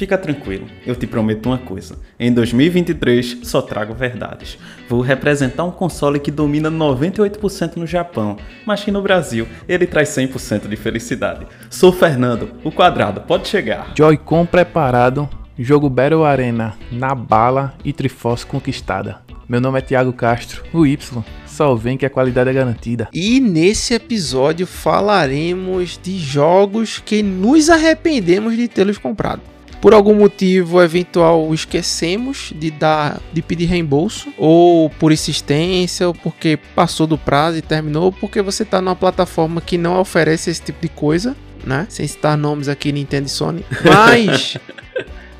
Fica tranquilo, eu te prometo uma coisa. Em 2023 só trago verdades. Vou representar um console que domina 98% no Japão, mas que no Brasil ele traz 100% de felicidade. Sou Fernando, o quadrado pode chegar. Joy-Con preparado, jogo Battle Arena na bala e Triforce conquistada. Meu nome é Thiago Castro, o Y. Só vem que a qualidade é garantida. E nesse episódio falaremos de jogos que nos arrependemos de tê-los comprado por algum motivo eventual esquecemos de dar de pedir reembolso ou por insistência ou porque passou do prazo e terminou ou porque você está numa plataforma que não oferece esse tipo de coisa, né? Sem citar nomes aqui Nintendo e Sony, mas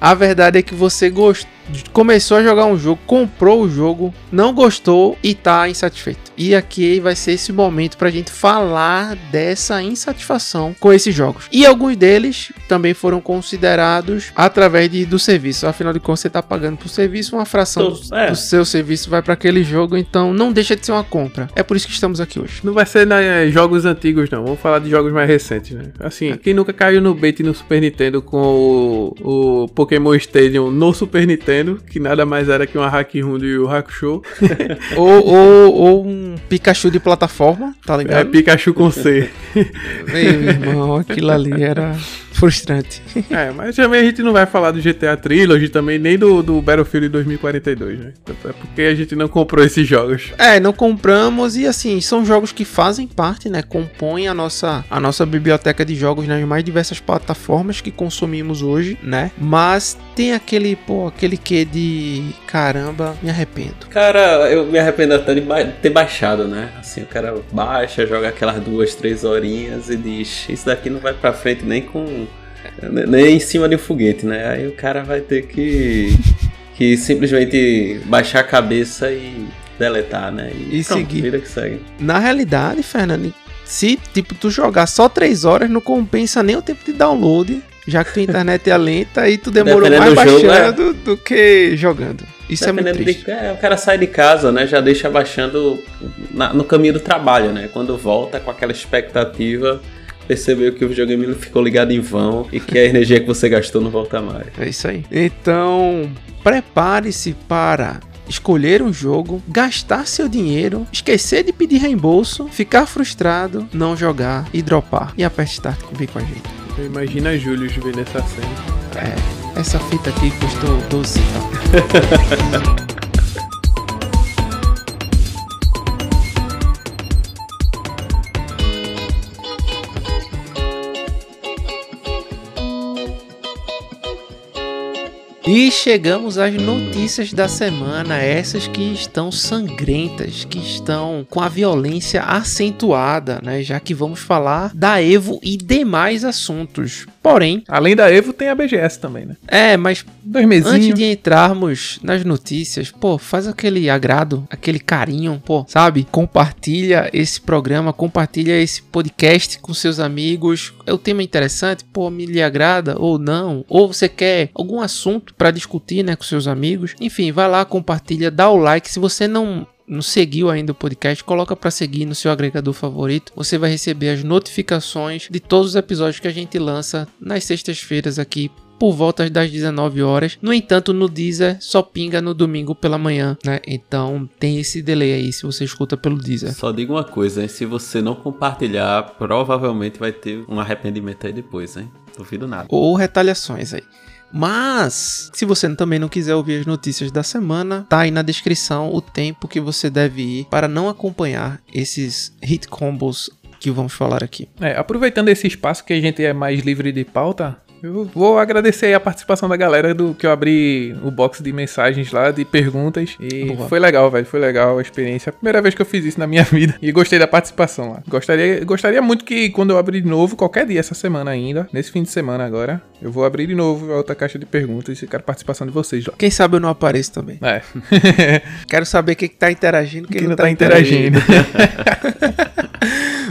a verdade é que você gostou começou a jogar um jogo, comprou o jogo, não gostou e tá insatisfeito. E aqui vai ser esse momento pra gente falar dessa insatisfação com esses jogos. E alguns deles também foram considerados através de, do serviço. Afinal de contas, você tá pagando pro serviço, uma fração do, é. do seu serviço vai para aquele jogo, então não deixa de ser uma compra. É por isso que estamos aqui hoje. Não vai ser né, jogos antigos, não. Vamos falar de jogos mais recentes, né? Assim, quem nunca caiu no bait no Super Nintendo com o, o Pokémon Stadium no Super Nintendo Nintendo, que nada mais era que uma Hack Room e o Hakusho. ou, ou, ou um Pikachu de plataforma, tá ligado? É, Pikachu com C. Meu irmão, aquilo ali era frustrante. É, mas também a gente não vai falar do GTA Trilogy também, nem do, do Battlefield 2042, né? É porque a gente não comprou esses jogos. É, não compramos e assim, são jogos que fazem parte, né? Compõem a nossa, a nossa biblioteca de jogos nas mais diversas plataformas que consumimos hoje, né? Mas tem aquele, pô, aquele que de caramba, me arrependo. Cara, eu me arrependo até de ter baixado, né? Assim, o cara baixa, joga aquelas duas, três horinhas e diz: Isso daqui não vai pra frente nem com nem em cima de um foguete, né? Aí o cara vai ter que, que simplesmente baixar a cabeça e deletar, né? E, e pronto, seguir. Vida que segue. Na realidade, Fernando, se tipo tu jogar só 3 horas, não compensa nem o tempo de download, já que tua internet é lenta e tu demorou Dependendo mais baixando jogo, é... do que jogando. Isso Dependendo é muito triste. De, é, o cara sai de casa, né? Já deixa baixando na, no caminho do trabalho, né? Quando volta com aquela expectativa percebeu que o videogame não ficou ligado em vão e que a energia que você gastou não volta mais. É isso aí. Então, prepare-se para escolher um jogo, gastar seu dinheiro, esquecer de pedir reembolso, ficar frustrado, não jogar e dropar. E aperte start vem com a gente. Imagina Júlio vendo essa cena. É, essa fita aqui custou 12 centavos. E chegamos às notícias da semana, essas que estão sangrentas, que estão com a violência acentuada, né? Já que vamos falar da Evo e demais assuntos. Porém, além da Evo tem a BGS também, né? É, mas Dois antes de entrarmos nas notícias, pô, faz aquele agrado, aquele carinho, pô, sabe? Compartilha esse programa, compartilha esse podcast com seus amigos. É o tema interessante, pô, me lhe agrada ou não? Ou você quer algum assunto para discutir, né, com seus amigos. Enfim, vai lá, compartilha, dá o like. Se você não não seguiu ainda o podcast, coloca para seguir no seu agregador favorito. Você vai receber as notificações de todos os episódios que a gente lança nas sextas-feiras aqui por volta das 19 horas. No entanto, no Deezer só pinga no domingo pela manhã, né? Então tem esse delay aí se você escuta pelo Deezer. Só digo uma coisa, hein? se você não compartilhar, provavelmente vai ter um arrependimento aí depois, hein? Duvido nada. Ou retaliações aí. Mas, se você também não quiser ouvir as notícias da semana, tá aí na descrição o tempo que você deve ir para não acompanhar esses hit combos que vamos falar aqui. É, aproveitando esse espaço que a gente é mais livre de pauta, eu vou agradecer a participação da galera do que eu abri o box de mensagens lá, de perguntas. E Boa. foi legal, velho. Foi legal a experiência. Primeira vez que eu fiz isso na minha vida. E gostei da participação lá. Gostaria, gostaria muito que quando eu abrir de novo, qualquer dia essa semana ainda, nesse fim de semana agora, eu vou abrir de novo a outra caixa de perguntas e quero participação de vocês lá. Quem sabe eu não apareço também. É. quero saber quem que tá interagindo, quem, quem não, não tá, tá interagindo. interagindo.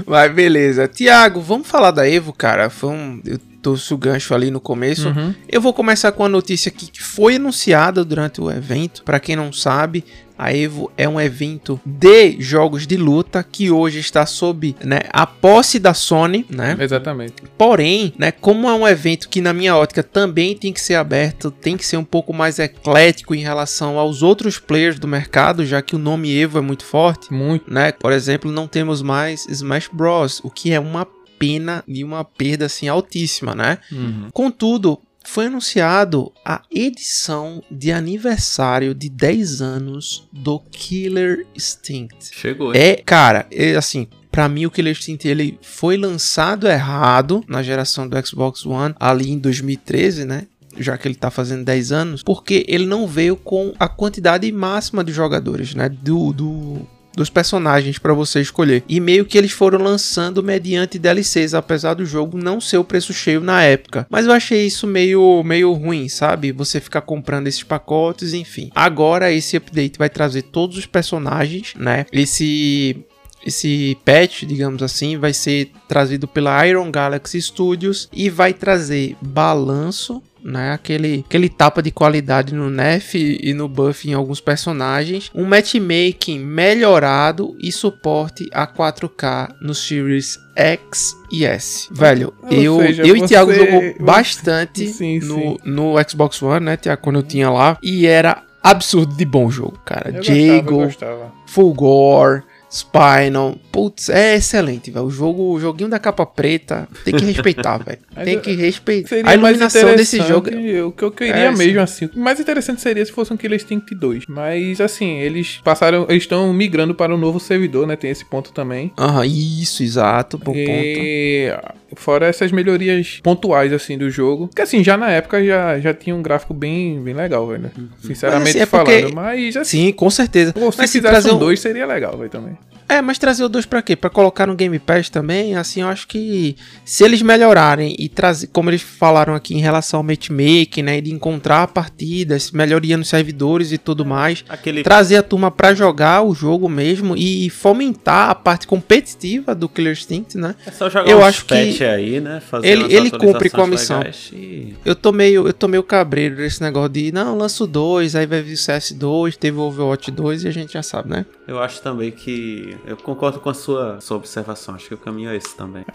Mas beleza. Tiago, vamos falar da Evo, cara. Foi um. Eu trouxe o gancho ali no começo. Uhum. Eu vou começar com a notícia que foi anunciada durante o evento. Para quem não sabe, a Evo é um evento de jogos de luta que hoje está sob né, a posse da Sony, né? Exatamente. Porém, né, como é um evento que na minha ótica também tem que ser aberto, tem que ser um pouco mais eclético em relação aos outros players do mercado, já que o nome Evo é muito forte, Muito. né? Por exemplo, não temos mais Smash Bros, o que é uma pena e uma perda assim altíssima, né? Uhum. Contudo, foi anunciado a edição de aniversário de 10 anos do Killer Instinct. Chegou, hein? É, cara, é, assim, Pra mim, o Killer Instinct ele foi lançado errado na geração do Xbox One, ali em 2013, né? Já que ele tá fazendo 10 anos, porque ele não veio com a quantidade máxima de jogadores, né? Do, do, dos personagens pra você escolher. E meio que eles foram lançando mediante DLCs, apesar do jogo não ser o preço cheio na época. Mas eu achei isso meio, meio ruim, sabe? Você ficar comprando esses pacotes, enfim. Agora esse update vai trazer todos os personagens, né? Esse esse patch, digamos assim, vai ser trazido pela Iron Galaxy Studios e vai trazer balanço, né? Aquele, aquele tapa de qualidade no nerf e no buff em alguns personagens, um matchmaking melhorado e suporte a 4K no Series X e S. Velho, Ou eu, seja, eu e Thiago você- jogou você- bastante Sim, no, sim. no Xbox One, né, Thiago, quando eu tinha lá, e era absurdo de bom jogo, cara. Eu gostava, eu Jago, gostava. Full Gore, Spinal. Putz, é excelente, velho. O jogo, o joguinho da capa preta, tem que respeitar, velho. Tem que respeitar. Seria A iluminação desse jogo. interessante, O que eu queria É, mesmo, assim. O mais interessante seria se fosse um Killer Instinct 2. Mas, assim, eles passaram. Eles estão migrando para um novo servidor, né? Tem esse ponto também. Aham, isso, exato. Bom ponto. Fora essas melhorias pontuais, assim, do jogo. Que, assim, já na época já, já tinha um gráfico bem, bem legal, velho. Sinceramente Mas, assim, é porque- falando. Mas, assim. Sim, com certeza. Pô, se Mas se fizesse trazer um um 2 seria legal, velho, também. É, mas trazer o 2 pra quê? Pra colocar no Game Pass também? Assim, eu acho que se eles melhorarem e trazer, como eles falaram aqui em relação ao matchmaking, né, e de encontrar partidas, melhoria nos servidores e tudo mais, Aquele trazer a turma pra jogar o jogo mesmo e fomentar a parte competitiva do Killer Instinct, né? É só jogar Eu acho que aí, né? Fazer ele- ele cumpre com a missão. E... Eu tô meio, eu tô meio cabreiro desse negócio de, não, lança o 2, aí vai vir o CS2, teve o Overwatch 2 e a gente já sabe, né? Eu acho também que. Eu concordo com a sua, sua observação. Acho que o caminho é esse também.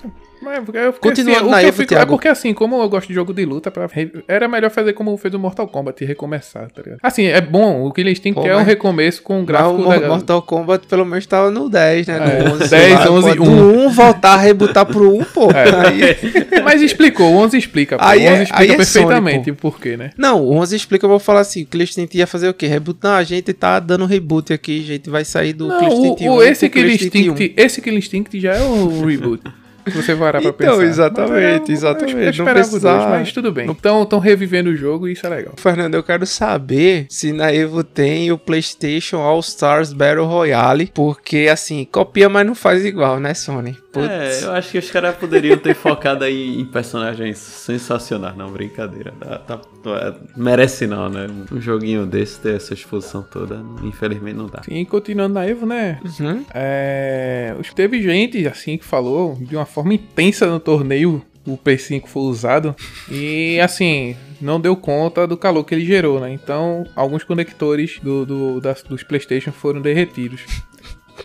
Mas eu fiquei Continuando assim, o na que eu Evo, fico- É porque assim, como eu gosto de jogo de luta, pra era melhor fazer como fez o Mortal Kombat e recomeçar, tá ligado? Assim, é bom, o Killer Instinct Pô, é um recomeço com um Mas gráfico o legal. Mortal Kombat pelo menos tava no 10, né? É, No 11. 10, lá, 11, pô, 1. Do 1 voltar a rebutar pro 1, pô. É. Aí... Mas explicou, o 11 explica, pô. Aí o 11 é- explica aí é perfeitamente Sony, o porquê, né? Não, o 11 explica, eu vou falar assim, o Killer Instinct ia fazer o quê? Rebutar, a gente tá dando reboot aqui, a gente vai sair do Não, Killer o, Instinct o- 1 esse Killer Instinct 1. Instinct, esse Killer Instinct já é um reboot. Se você parar pra Então, pensar. exatamente, Mas eu- exatamente, Eu, não esperava o dois, mas tudo bem. Então, estão revivendo o jogo e isso é legal. Fernando, eu quero saber se na Evo tem o PlayStation All Stars Battle Royale, porque assim, copia, mas não faz igual, né, Sony? Putz. É, eu acho que os caras poderiam ter focado aí em personagens sensacionais. Não, brincadeira. Tá- tá- é, merece não, né? Um joguinho desse ter essa exposição toda, infelizmente não dá. E continuando na Evo, né? Uhum. É, teve gente assim que falou de uma forma intensa no torneio. O P5 foi usado e assim não deu conta do calor que ele gerou, né? Então alguns conectores do, do- das- dos PlayStation foram derretidos.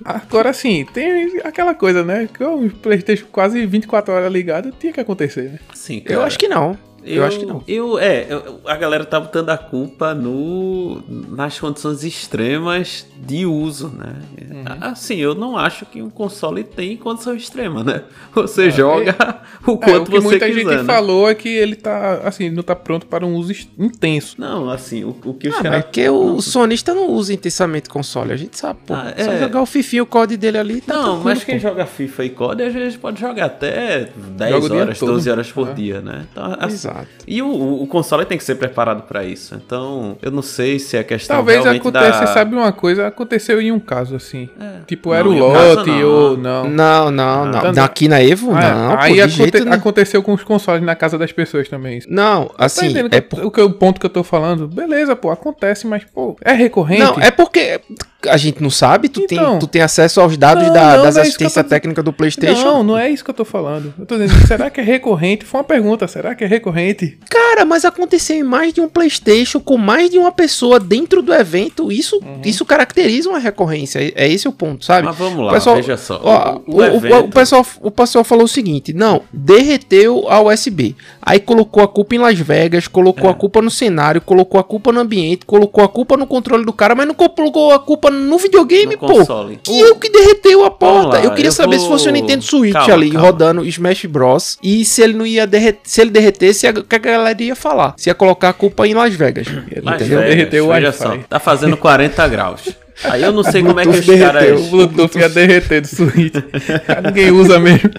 Agora sim, tem aquela coisa, né? Que o PlayStation quase 24 horas ligado tinha que acontecer, né? Sim, Eu acho que não. Eu, acho que não. Eu, é, eu- a galera tá botando a culpa no, nas condições extremas de uso, né? Uhum. Assim, eu não acho que um console tem condição extrema, né? Você joga o É, o quanto que você muita quiser, gente né? falou é que ele tá assim, não tá pronto para um uso intenso. Não, assim, o, o que os Ah, caras... é porque o sonista não usa intensamente console, a gente sabe, pô. Ah, Só é. jogar o fifinho, o código dele ali, tá Não, mas quem pô. joga FIFA e COD, às vezes pode jogar até 10 Joga o dia horas, todo. 12 horas por É. dia, né? Então, assim, Exato. E o, o- o console tem que ser preparado pra isso. Então, eu não sei se é questão Talvez aconteça, da... sabe uma coisa? Aconteceu em um caso assim. É. Tipo, Não, era o um caso, lote não. ou não. Não, não, não. Tá- Aqui na Evo, Ah, não, pô, aí de aconte- jeito aconteceu com os consoles na casa das pessoas também. Não, Tá assim, entendendo é eu- o, que, o ponto que eu tô falando? Beleza, pô, acontece, mas, pô, é recorrente? Não, é porque. A gente não sabe? Tu, Então. tem, tu tem acesso aos dados Não, da- não, das não é isso assistência tô- técnica do PlayStation? Não, não é isso que eu tô falando. Eu tô dizendo, será que é recorrente? Foi uma pergunta, será que é recorrente? Cara, mas aconteceu em mais de um PlayStation com mais de uma pessoa dentro do evento. Isso, Uhum. isso caracteriza uma recorrência. É é esse o ponto, sabe? Mas vamos lá, pessoal- veja só. Ó, o, o, o o- pessoal, o pessoal falou o seguinte: não, derreteu a USB. Aí colocou a culpa em Las Vegas, colocou É. a culpa no cenário, colocou a culpa no ambiente, colocou a culpa no controle do cara, mas não colocou a culpa no videogame, No pô. console. E eu que derreteu a porta. lá, eu queria eu saber vou- se fosse o Nintendo Switch Calma, ali, calma. rodando Smash Bros. E se ele não ia derreter, se ele derretesse, a- o que a galera ia falar? Se ia colocar a culpa em Las Vegas. Mas, entendeu? velho, Derreteu o só, tá fazendo 40 graus. Aí eu não sei como é que os caras... O Bluetooth ia derreter do Switch. Ninguém usa mesmo.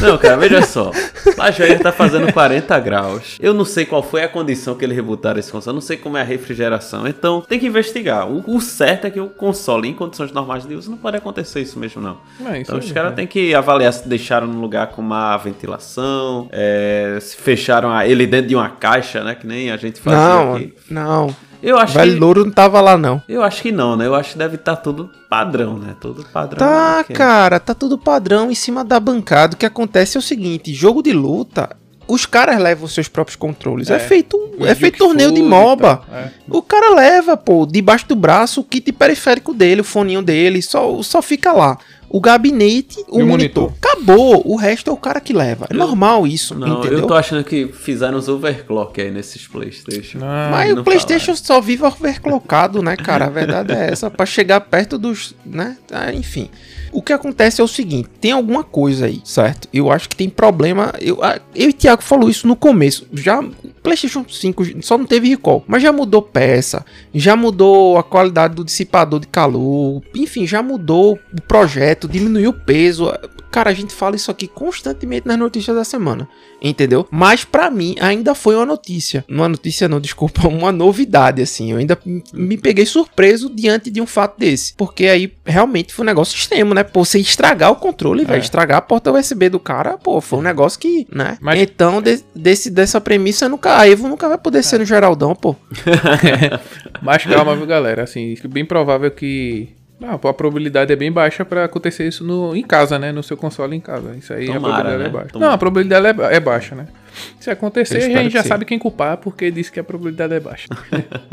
Não, cara, veja só. Las Vegas tá fazendo 40 graus. Eu não sei qual foi a condição que eles rebutaram esse console. Eu não sei como é a refrigeração. Então, tem que investigar. O, o certo é que o console, em condições normais de uso, não pode acontecer isso mesmo, não. Não, isso então, os caras né? têm que avaliar se deixaram num lugar com má ventilação, é, se fecharam a- ele dentro de uma caixa, né? Que nem a gente fazia Não, aqui. não. Eu acho Velho que... Louro não tava lá, não. Eu acho que não, né? Eu acho que deve estar tudo padrão, né? Tudo padrão. Tá, cara, tá tudo padrão em cima da bancada. O que acontece é o seguinte: jogo de luta, os caras levam os seus próprios controles. É, É. feito, O é feito torneio de MOBA. tal, é. O cara leva, pô, debaixo do braço o kit periférico dele, o foninho dele, só, só fica lá. O gabinete, o o monitor. monitor. Acabou. O resto é o cara que leva. É normal isso, Não, entendeu? eu tô achando que fizeram os overclock aí nesses Playstation. Não, Mas não o PlayStation só vive overclockado, né, cara? A verdade é essa. Pra chegar perto dos. né? Ah, enfim. O que acontece é o seguinte: tem alguma coisa aí, certo? Eu acho que tem problema. Eu, ah, eu e o Thiago falou isso no começo. Já. PlayStation 5 só não teve recall, mas já mudou peça, já mudou a qualidade do dissipador de calor, enfim, já mudou o projeto, diminuiu o peso. Cara, a gente fala isso aqui constantemente nas notícias da semana, entendeu? Mas pra mim ainda foi uma notícia. Uma notícia não, desculpa, uma novidade assim. Eu ainda me peguei surpreso diante de um fato desse, porque aí realmente foi um negócio extremo, né? Pô, você estragar o controle, velho, É. estragar a porta USB do cara, pô, foi um negócio que, né? Mas- Então, de- desse, dessa premissa, nunca, a Evo nunca vai poder ser no Geraldão, pô. Mas calma, viu, galera? Assim, bem provável que. Não, a probabilidade é bem baixa pra acontecer isso no, em casa, né? No seu console em casa. Isso aí Tomara, a probabilidade né? é baixa. Tomara. Não, a probabilidade é, é baixa, né? Se acontecer, a gente já sim. sabe quem culpar, porque disse que a probabilidade é baixa.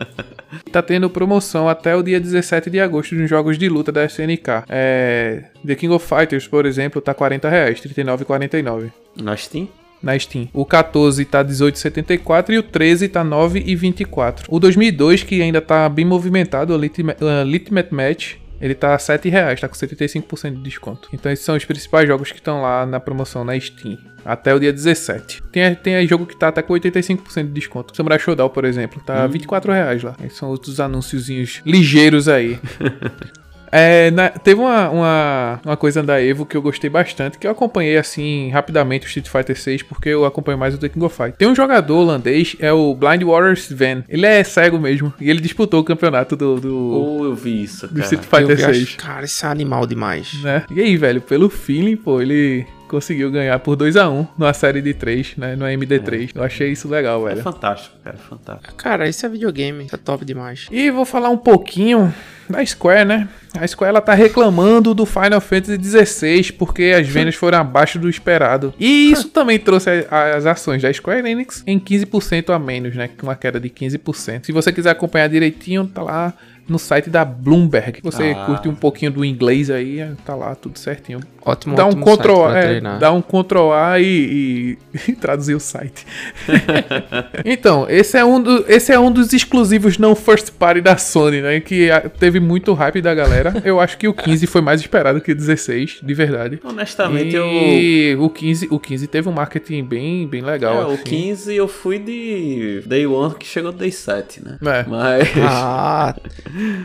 tá tendo promoção até o dia 17 de agosto nos jogos de luta da SNK. É, The King of Fighters, por exemplo, tá 40 reais, R$ 39,49 Na Steam? Na Steam. O 14 tá 18,74 e o 13 tá 9,24. O 2002, que ainda tá bem movimentado, o Ultimate Match, ele tá 7 reais, tá com 75% de desconto. Então esses são os principais jogos que estão lá na promoção na Steam. Até o dia 17. Tem, tem aí jogo que tá até com 85% de desconto. Samurai Shodown, por exemplo, tá 24 reais lá. Esses são outros anúnciozinhos ligeiros aí. É, na- teve uma, uma, uma coisa da Evo que eu gostei bastante, que eu acompanhei assim rapidamente o Street Fighter 6, porque eu acompanho mais o The King of Fight. Tem um jogador holandês, é o Blind Warrior Sven. Ele é cego mesmo, e ele disputou o campeonato do, do, Ou eu vi isso, do cara. Street Eu Fighter vi, acho- 6. Cara, isso é animal demais. Né? E aí, velho, pelo feeling, pô, ele conseguiu ganhar por 2x1 numa série de 3, né? No MD3. Eu achei isso legal, É velho. fantástico, cara, é fantástico. Cara, isso é videogame. Isso é top demais. E vou falar um pouquinho da Square, né? A Square ela tá reclamando do Final Fantasy XVI porque as vendas foram abaixo do esperado. E isso também trouxe a- as ações da Square Enix em 15% a menos, né? Com uma queda de 15%. Se você quiser acompanhar direitinho, tá lá no site da Bloomberg. Você Ah. curte um pouquinho do inglês aí, tá lá tudo certinho. Ótimo, Dá um ótimo Ctrl, site pra é, treinar. dá um Ctrl A e, e- e traduzir o site. então, esse é, um do- esse é um dos exclusivos não first party da Sony, né? Que teve muito hype da galera. Eu acho que o 15 foi mais esperado que o 16, de verdade. Honestamente, eu. E o 15, o 15 teve um marketing bem, bem legal. É, o assim. 15 eu fui de Day 1 que chegou Day 7, né? É. Mas. Ah,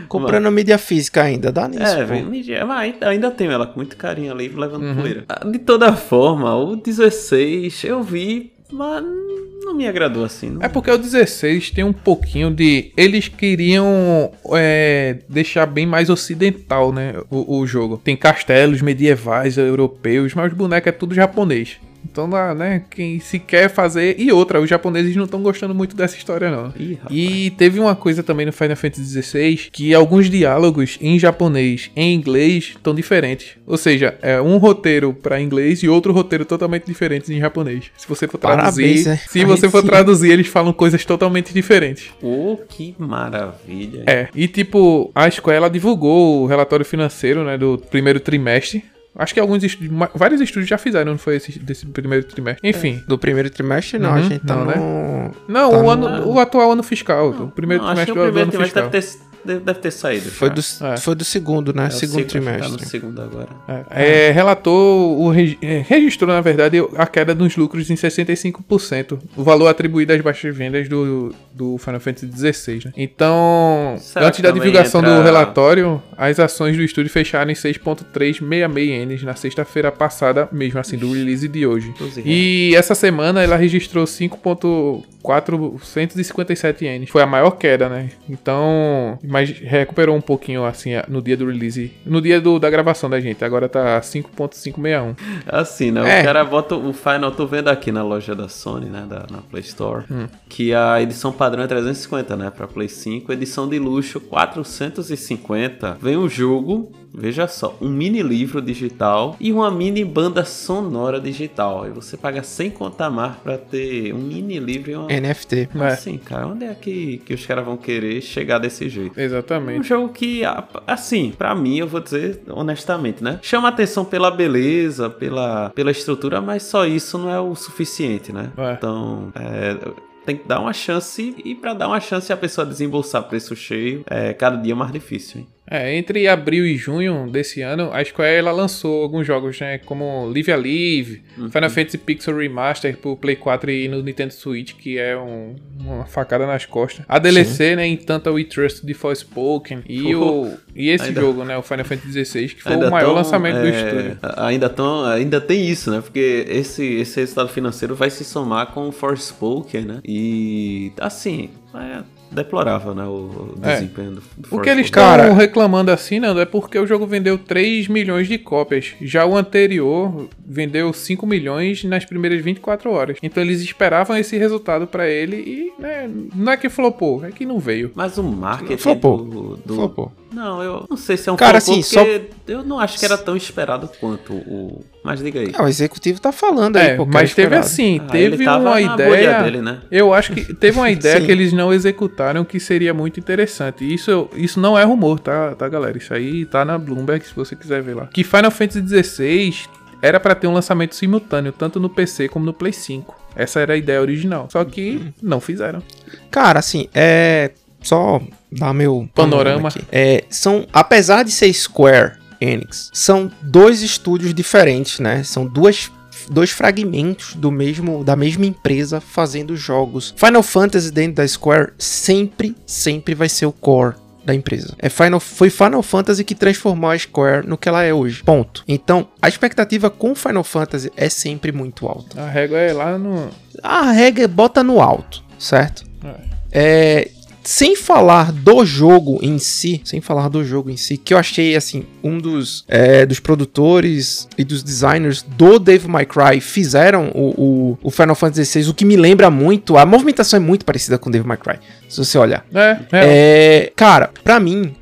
comprando mídia física ainda, dá nisso. É, pô. vem, mídia- mas ainda, ainda tenho ela com muito carinho ali, levando Uhum. poeira. Ah, De toda forma, o 16 eu vi, mas não me agradou assim. Não... É porque o 16 tem um pouquinho de. Eles queriam é, deixar bem mais ocidental, né? O, o jogo. Tem castelos medievais europeus, mas os bonecos é tudo japonês. Então, né, quem se quer fazer. E outra, os japoneses não estão gostando muito dessa história, não. Ih, e teve uma coisa também no Final Fantasy XVI que alguns diálogos em japonês e em inglês estão diferentes. Ou seja, é um roteiro para inglês e outro roteiro totalmente diferentes em japonês. Se você for traduzir, Parabéns, é. se você for traduzir, eles falam coisas totalmente diferentes. Oh, que maravilha. É, e tipo, a Square ela divulgou o relatório financeiro, né, do primeiro trimestre. Acho que alguns estúdios, vários estúdios já fizeram, não foi esse desse primeiro trimestre. Enfim. Do primeiro trimestre, não. Uhum, a gente tá não, né? no... Não, Tá o, no- ano, o atual ano fiscal, o primeiro Não, acho que trimestre o do, do primeiro ano trimestre fiscal. deve ter, deve, ter saído. Foi do, É. foi do segundo, né? É segundo segundo, Tá no trimestre. segundo agora. É, é, relatou, o é, registrou na verdade a queda dos lucros em 65%, o valor atribuído às baixas vendas do, do Final Fantasy XVI. Né? Então, Será antes da divulgação entra- do relatório, as ações do estúdio fecharam em 6.366 ienes na sexta-feira passada, mesmo assim do release de hoje. E essa semana ela registrou 5.457 ienes. Foi a maior queda, né? Então, mas recuperou um pouquinho assim no dia do release, no dia do, da gravação da gente. Agora tá 5.561. Assim, né? É. O cara bota o Final, tô vendo aqui na loja da Sony, né? Da, na Play Store, que a edição padrão é 350, né? Pra Play 5, edição de luxo 450. Vem um jogo, veja só, um mini livro digital e uma mini banda sonora digital. E você paga 100 conta a mais pra ter um mini livro e uma. NFT. É, Assim, cara, onde é que, que os caras vão querer chegar desse jeito? Um exatamente. jogo que, assim, pra mim, eu vou dizer honestamente, né? Chama atenção pela beleza, pela, pela estrutura, mas só isso não é o suficiente, né? É. Então, é, tem que dar uma chance, e pra dar uma chance a pessoa desembolsar preço cheio, é cada dia mais difícil, hein? É, entre abril e junho desse ano, a Square ela lançou alguns jogos, né, como Live a Live, Final Fantasy Pixel Remaster pro Play 4 e no Nintendo Switch, que é um- uma facada nas costas. A DLC, né, em tanto We Trust de Forspoken e o e esse Ainda- jogo, né, o Final Fantasy XVI, que foi Ainda o maior tão, lançamento do é, estúdio. Ainda, tão, ainda tem isso, né? Porque esse, esse resultado financeiro vai se somar com o Forspoken, né? E, assim, é deplorável, né? O, É. desempenho do, do O que eles estão Cara- reclamando assim, Nando, é porque o jogo vendeu 3 milhões de cópias. Já o anterior vendeu 5 milhões nas primeiras 24 horas. Então eles esperavam esse resultado pra ele e, né, não é que flopou, é que não veio. Mas o marketing Flopou. do, do- Flopou. Não, eu não sei se é um Cara, flopou, assim, porque eu não acho que era tão esperado quanto o... Mas diga aí. É, o executivo tá falando aí, É, pô, mas teve esperado. assim, Ah, teve uma ideia. dele, né? Eu acho que teve uma ideia que eles não executaram que seria muito interessante. Isso, isso não é rumor, tá, tá, galera? Isso aí tá na Bloomberg, se você quiser ver lá. Que Final Fantasy XVI era pra ter um lançamento simultâneo, tanto no PC como no Play 5. Essa era a ideia original. Só que não fizeram. Cara, assim, é. Só dar meu Panorama. aqui. É, são, apesar de ser Square Enix, são dois estúdios diferentes, né? São duas dois fragmentos do mesmo da mesma empresa fazendo jogos. Final Fantasy dentro da Square sempre, sempre vai ser o core da empresa. É Final, foi Final Fantasy que transformou a Square no que ela é hoje. Ponto. Então, a expectativa com Final Fantasy é sempre muito alta. A régua é lá no. A regra bota no alto, certo? É. É, sem falar do jogo em si, sem falar do jogo em si, que eu achei assim, um dos, é, dos produtores e dos designers do Devil May Cry fizeram o, o, o Final Fantasy VI, o que me lembra muito, a movimentação é muito parecida com Devil May Cry, se você olhar. É, é. É, cara, pra mim,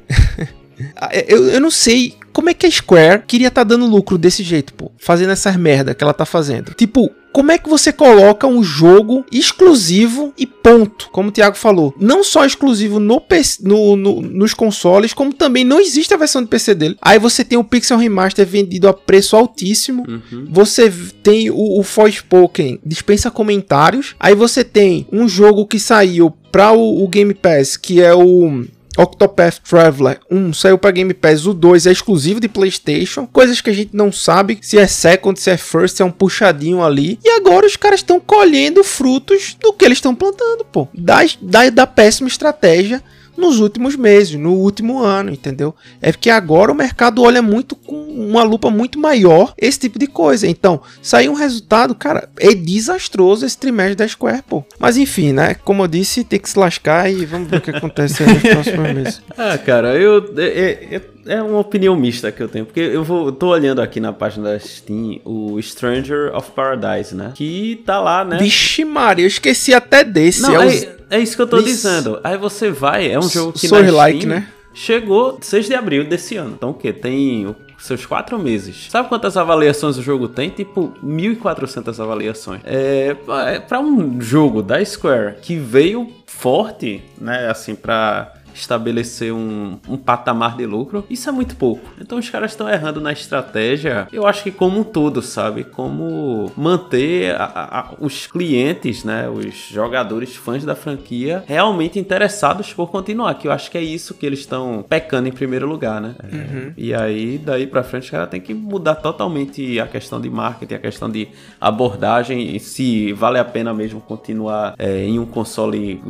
eu, eu não sei como é que a Square queria estar dando lucro desse jeito, pô, fazendo essas merda que ela tá fazendo. Tipo, como é que você coloca um jogo exclusivo e ponto? Como o Thiago falou, não só exclusivo no, PC no- no- nos consoles, como também não existe a versão de PC dele. Aí você tem o Pixel Remaster vendido a preço altíssimo. Uhum. Você tem o, o Forspoken, dispensa comentários. Aí você tem um jogo que saiu para o, o Game Pass, que é o Octopath Traveler 1 saiu para Game Pass, o 2 é exclusivo de PlayStation, coisas que a gente não sabe se é second, se é first, se é um puxadinho ali. E agora os caras estão colhendo frutos do que eles estão plantando, pô. Da, da, da péssima estratégia nos últimos meses, no último ano, entendeu? É porque agora o mercado olha muito com uma lupa muito maior esse tipo de coisa. Então, saiu um resultado, cara, é desastroso esse trimestre da Square, pô. Mas enfim, né? Como eu disse, tem que se lascar e vamos ver o que acontece nos próximos meses. Ah, cara, eu, eu, eu- é uma opinião mista que eu tenho, porque eu vou, tô olhando aqui na página da Steam o Stranger of Paradise, né? Que tá lá, né? Vixe, Maria, eu esqueci até desse. Não, é, os... é, isso que eu tô dizendo. Aí você vai, é um jogo que Story na Steam like, né? chegou 6 de abril desse ano. Então o que? Tem seus quatro meses. Sabe quantas avaliações o jogo tem? Tipo, 1.400 avaliações. É, é para um jogo da Square que veio forte, né, assim, para estabelecer um, um patamar de lucro, isso é muito pouco. Então os caras estão errando na estratégia, eu acho que como um todo, sabe? Como manter a, a, os clientes, né? Os jogadores fãs da franquia realmente interessados por continuar, que eu acho que é isso que eles estão pecando em primeiro lugar, né? Uhum. E aí, daí pra frente, os caras têm que mudar totalmente a questão de marketing, a questão de abordagem, se vale a pena mesmo continuar é, em um console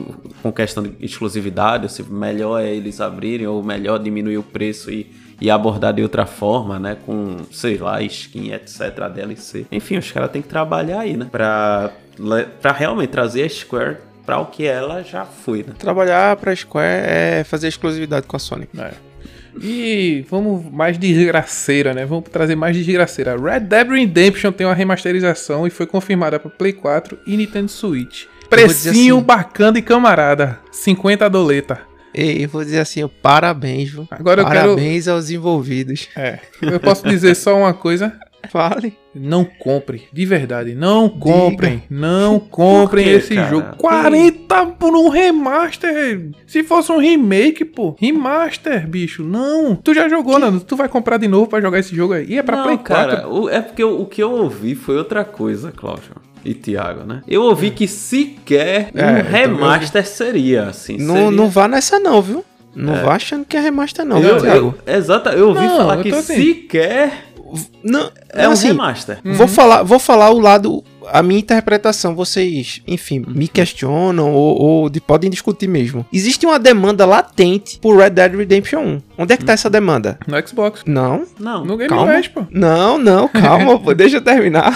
com questão de exclusividade, ou se melhor é eles abrirem ou melhor diminuir o preço e, e abordar de outra forma, né? Com, sei lá, skin, etc, DLC. Enfim, os caras têm que trabalhar aí, né? Pra, pra realmente trazer a Square para o que ela já foi, né? Trabalhar pra Square é fazer exclusividade com a Sony. É. E vamos mais desgraceira, né? Vamos trazer mais desgraceira. Red Dead Redemption tem uma remasterização e foi confirmada para Play 4 e Nintendo Switch. Precinho assim, bacana e camarada. 50 doleta. E vou dizer assim, parabéns, viu? Agora parabéns quero... aos envolvidos. É. Eu posso dizer só uma coisa? Fale. Não compre, de verdade, não comprem, Diga. não comprem quê, esse cara? jogo. 40 por um remaster. Se fosse um remake, pô, remaster, bicho. Não. Tu já jogou, que... Nando? Tu vai comprar de novo para jogar esse jogo aí? E é pra não, Play 4. Cara, o, é porque o, o que eu ouvi foi outra coisa, Cláudio e Thiago, né? Eu ouvi que sequer é, um remaster seria, assim. Não, seria... não vá nessa não, viu? Não é. vá achando que é remaster não, eu, viu, Thiago? Eu, exato, eu ouvi não, falar eu que assim. sequer não, é um assim, remaster. Uhum. Vou falar, vou falar o lado a minha interpretação, vocês, enfim, me questionam ou, ou de, podem discutir mesmo. Existe uma demanda latente por Red Dead Redemption 1. Onde é que tá essa demanda? No Xbox. Não. Não. No Game calma. Pass, pô. Não, não, calma, pô, deixa eu terminar.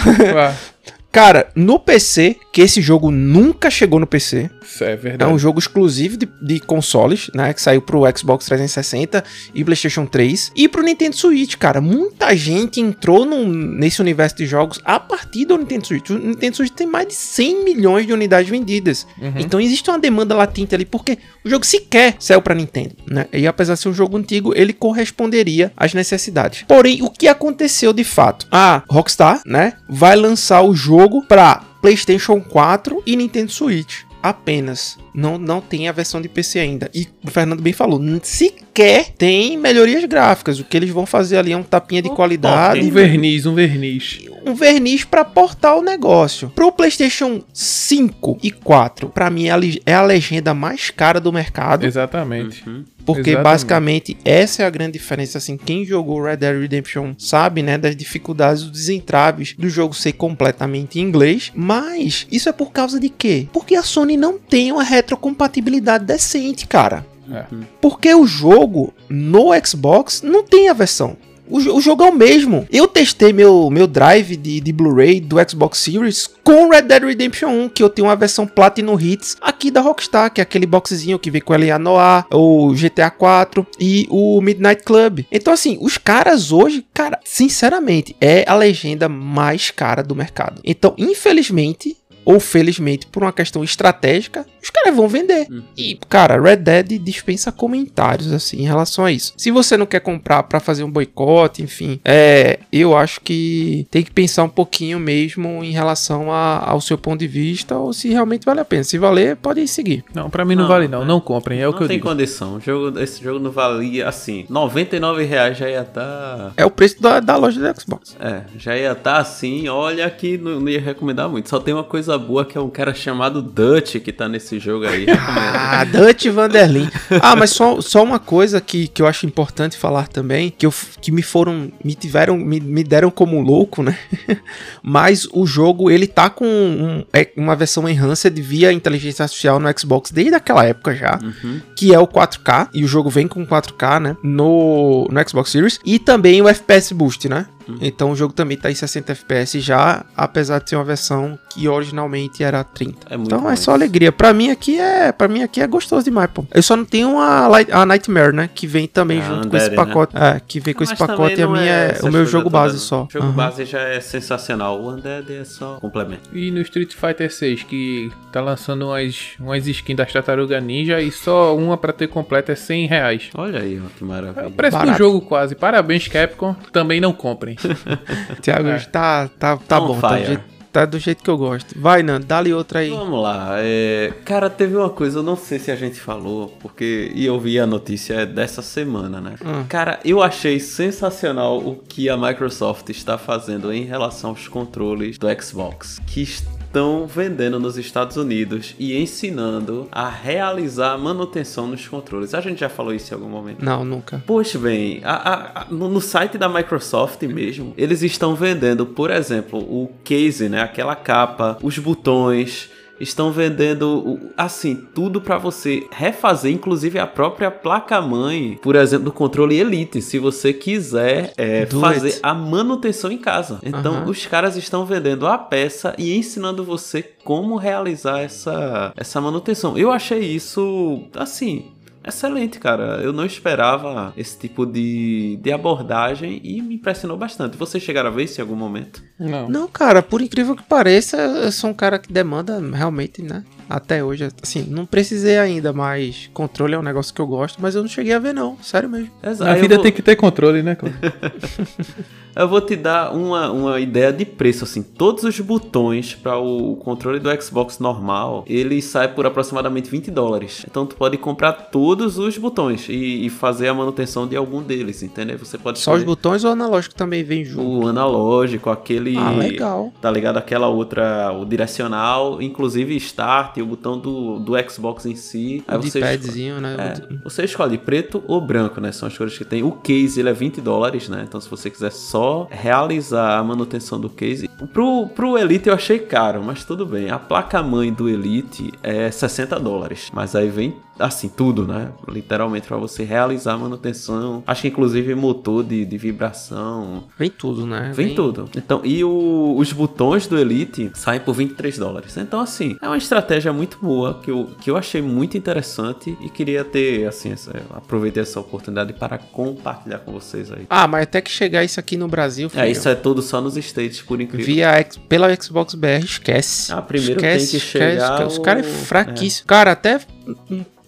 Cara, no PC, que esse jogo nunca chegou no PC. Isso é verdade. É um jogo exclusivo de, de, consoles, né? Que saiu pro Xbox 360 e PlayStation 3. E pro Nintendo Switch, cara. Muita gente entrou no, nesse universo de jogos a partir do Nintendo Switch. O Nintendo Switch tem mais de 100 milhões de unidades vendidas. Uhum. Então existe uma demanda latente ali, porque o jogo sequer saiu pra Nintendo, né? E apesar de ser um jogo antigo, ele corresponderia às necessidades. Porém, o que aconteceu de fato? A Rockstar, né? Vai lançar o jogo jogo para PlayStation 4 e Nintendo Switch apenas. Não, não tem a versão de PC ainda. E o Fernando bem falou, sequer tem melhorias gráficas. O que eles vão fazer ali é um tapinha de qualidade. Um verniz, um verniz. Um verniz para portar o negócio. Pro PlayStation 5 e 4, para mim é a legenda mais cara do mercado. Exatamente. Uhum. Porque Exatamente. basicamente essa é a grande diferença. Assim, quem jogou Red Dead Redemption sabe, né, das dificuldades, dos entraves do jogo ser completamente em inglês. Mas isso é por causa de quê? Porque a Sony não tem uma retrocompatibilidade decente, cara. É. Porque o jogo no Xbox não tem a versão. O, o, jogo é o mesmo. Eu testei meu, meu drive de, de Blu-ray do Xbox Series com Red Dead Redemption 1, que eu tenho uma versão Platinum Hits aqui da Rockstar, que é aquele boxzinho que vem com L.A. Noir, o GTA 4 e o Midnight Club. Então, assim, os caras hoje, cara, sinceramente, é a legenda mais cara do mercado. Então, infelizmente, ou felizmente por uma questão estratégica, os caras vão vender. Hum. E, cara, Red Dead dispensa comentários assim em relação a isso. Se você não quer comprar para fazer um boicote, enfim, é, eu acho que tem que pensar um pouquinho mesmo em relação a, ao seu ponto de vista ou se realmente vale a pena. Se valer, pode seguir. Não, para mim não, não, vale não. É. Não comprem, é o que eu digo. Não tem condição. jogo, esse jogo não valia assim. 99 reais já ia estar. Tá... É o preço da, da loja do Xbox. É, já ia estar tá assim. Olha que não, não ia recomendar muito. Só tem uma coisa boa que é um cara chamado Dutch que tá nesse jogo aí. ah, Dutch Vanderlin. Ah, mas só, só uma coisa que, que eu acho importante falar também, que, eu, que me foram, me tiveram, me, me deram como louco, né? mas o jogo, ele tá com um, é, uma versão enhanced via inteligência artificial no Xbox desde aquela época já, uhum. que é o 4K, e o jogo vem com 4K, né? No, no Xbox Series, e também o FPS Boost, né? Uhum. Então o jogo também tá em 60 FPS já, apesar de ser uma versão que originalmente era 30. É então bom, é só alegria. Para mim aqui é, para mim aqui é gostoso demais, pô. Eu só não tenho a, a Nightmare, né, que vem também ah, junto com esse né? pacote. Né? É, que vem com Mas esse pacote e a minha é, é o meu jogo base só. O jogo uhum. base já é sensacional. O Undead é só complemento. E no Street Fighter 6 que tá lançando umas umas skins das Tartaruga Ninja e só uma para ter completa é 100 reais. Olha aí, que maravilha. É o preço Barato. do jogo quase. Parabéns Capcom. Também não comprem. Thiago, é. tá, tá, tá bom. Tá do, jeito, tá do, jeito, que eu gosto. Vai, Nando, dá-lhe outra aí. Vamos lá. É... Cara, teve uma coisa, eu não sei se a gente falou, porque. E eu vi a notícia dessa semana, né? Hum. Cara, eu achei sensacional o que a Microsoft está fazendo em relação aos controles do Xbox. Que estão vendendo nos Estados Unidos e ensinando a realizar manutenção nos controles. A gente já falou isso em algum momento? Não, nunca. Poxa, bem, a, a, a, no, no, site da Microsoft mesmo, eles estão vendendo, por exemplo, o case, né? Aquela capa, os botões estão vendendo assim tudo para você refazer, inclusive a própria placa-mãe, por exemplo, do controle Elite, se você quiser é, fazer it. a manutenção em casa. Então, uhum. os caras estão vendendo a peça e ensinando você como realizar essa essa manutenção. Eu achei isso assim excelente, cara. Eu não esperava esse tipo de, de abordagem e me impressionou bastante. Você chegaram a ver isso em algum momento? Não. Não, cara, por incrível que pareça, eu sou um cara que demanda realmente, né? Até hoje, assim, não precisei ainda, mas controle é um negócio que eu gosto, mas eu não cheguei a ver, não. Sério mesmo. Exato. A vida vou... tem que ter controle, né, Cláudio? eu vou te dar uma, uma ideia de preço, assim. Todos os botões para o controle do Xbox normal, ele sai por aproximadamente 20 dólares. Então tu pode comprar todos os botões e, e fazer a manutenção de algum deles, entendeu? Você pode Só os botões ou o analógico também vem junto? O analógico, aquele... Ah, legal. Tá ligado? Aquela outra, o direcional, inclusive start, o botão do, do Xbox em si. Aí você padzinho, né? É, você escolhe preto ou branco, né? São as cores que tem. O case ele é 20 dólares, né? Então se você quiser só realizar a manutenção do case. Pro, pro Elite eu achei caro, mas tudo bem. A placa-mãe do Elite é 60 dólares. Mas aí vem assim, tudo, né? Literalmente para você realizar a manutenção. Acho que inclusive motor de, de vibração. Vem tudo, né? Vem, Vem... tudo. Então, e o, os botões do Elite saem por 23 dólares. Então, assim, é uma estratégia muito boa que eu, que eu achei muito interessante e queria ter, assim, essa, aproveitei essa oportunidade para compartilhar com vocês aí. Ah, mas até que chegar isso aqui no Brasil, filho, É, isso é tudo só nos States, por incrível. Via, pela Xbox BR, esquece. Ah, primeiro esquece, tem que chegar... Esquece, o... Os caras é fraquíssimo. É. Cara, até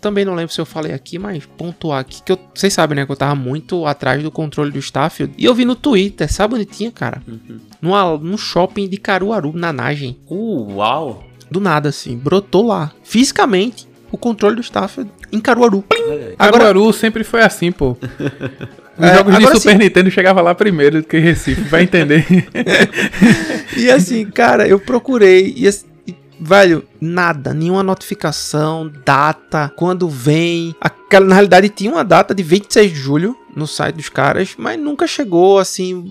também não lembro se eu falei aqui, mas pontuar aqui, que eu, vocês sabem, né, que eu tava muito atrás do controle do Starfield. E eu vi no Twitter, sabe onde tinha, cara? Uhum. No, no shopping de Caruaru, na Nagem. Uh, uau! Do nada, assim, brotou lá, fisicamente, o controle do Starfield em Caruaru. Agora... Caruaru sempre foi assim, pô. Os é, jogos de Super sim. Nintendo chegava lá primeiro do que Recife, vai entender. e assim, cara, eu procurei e velho, nada, nenhuma notificação, data, quando vem. Aquela, na realidade, tinha uma data de 26 de julho no site dos caras, mas nunca chegou assim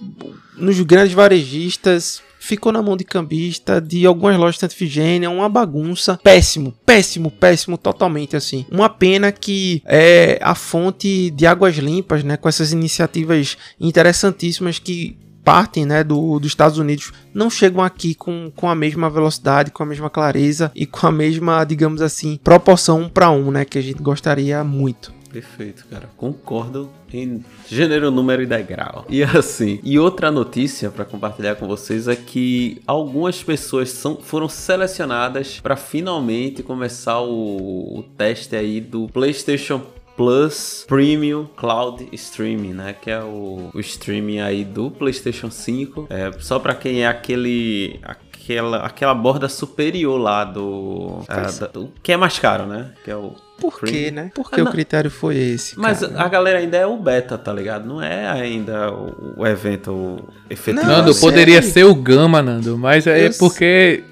nos grandes varejistas. Ficou na mão de cambista, de algumas lojas de Santa Efigênia, uma bagunça. Péssimo, péssimo, péssimo, totalmente assim. Uma pena que é a fonte de águas limpas, né? Com essas iniciativas interessantíssimas que partem né, do, dos Estados Unidos não chegam aqui com, com a mesma velocidade, com a mesma clareza e com a mesma, digamos assim, proporção um para um, né, que a gente gostaria muito. Perfeito, cara. Concordo em gênero, número e degrau. E assim, e outra notícia para compartilhar com vocês é que algumas pessoas são, foram selecionadas para finalmente começar o, o teste aí do PlayStation Plus Premium Cloud Streaming, né? Que é o, o streaming aí do PlayStation 5. É, só para quem é aquele aquela, aquela borda superior lá do, uh, da, do que é mais caro, né? Que é o por quê, né? Por que ah, o critério foi esse? Mas cara? a galera ainda é o beta, tá ligado? Não é ainda o, evento efetivo. Nando, poderia ser o Gama, Nando, mas é eu porque.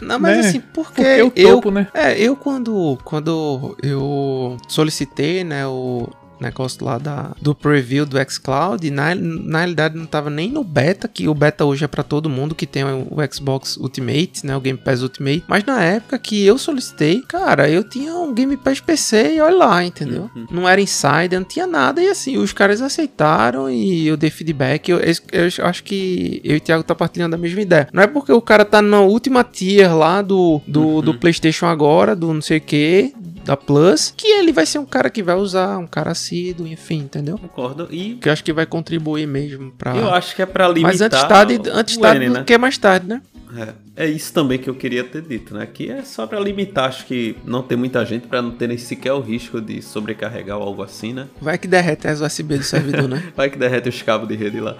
Não, mas né? assim, porque, porque é o topo, eu, né? É, eu quando, quando eu solicitei, né, o, negócio lá da, do preview do xCloud. E na, na realidade não tava nem no beta, que o beta hoje é para todo mundo que tem o, o Xbox Ultimate, né? O Game Pass Ultimate. Mas na época que eu solicitei, cara, eu tinha um Game Pass PC e olha lá, entendeu? Uhum. Não era insider, não tinha nada. E assim, os caras aceitaram e eu dei feedback. Eu, eu, eu acho que eu e o Thiago tá partilhando a mesma ideia. Não é porque o cara tá na última tier lá do, do, uhum. do PlayStation agora, do não sei o que, da Plus, que ele vai ser um cara que vai usar, um cara assíduo, enfim, entendeu? Concordo. E que eu acho que vai contribuir mesmo para Eu acho que é para limitar. Mas antes tarde, antes tarde N, né? que é mais tarde, né? É, é isso também que eu queria ter dito, né? Que é só para limitar, acho que não ter muita gente para não ter nem sequer o risco de sobrecarregar ou algo assim, né? Vai que derrete as USB do servidor, né? Vai que derrete os cabos de rede lá.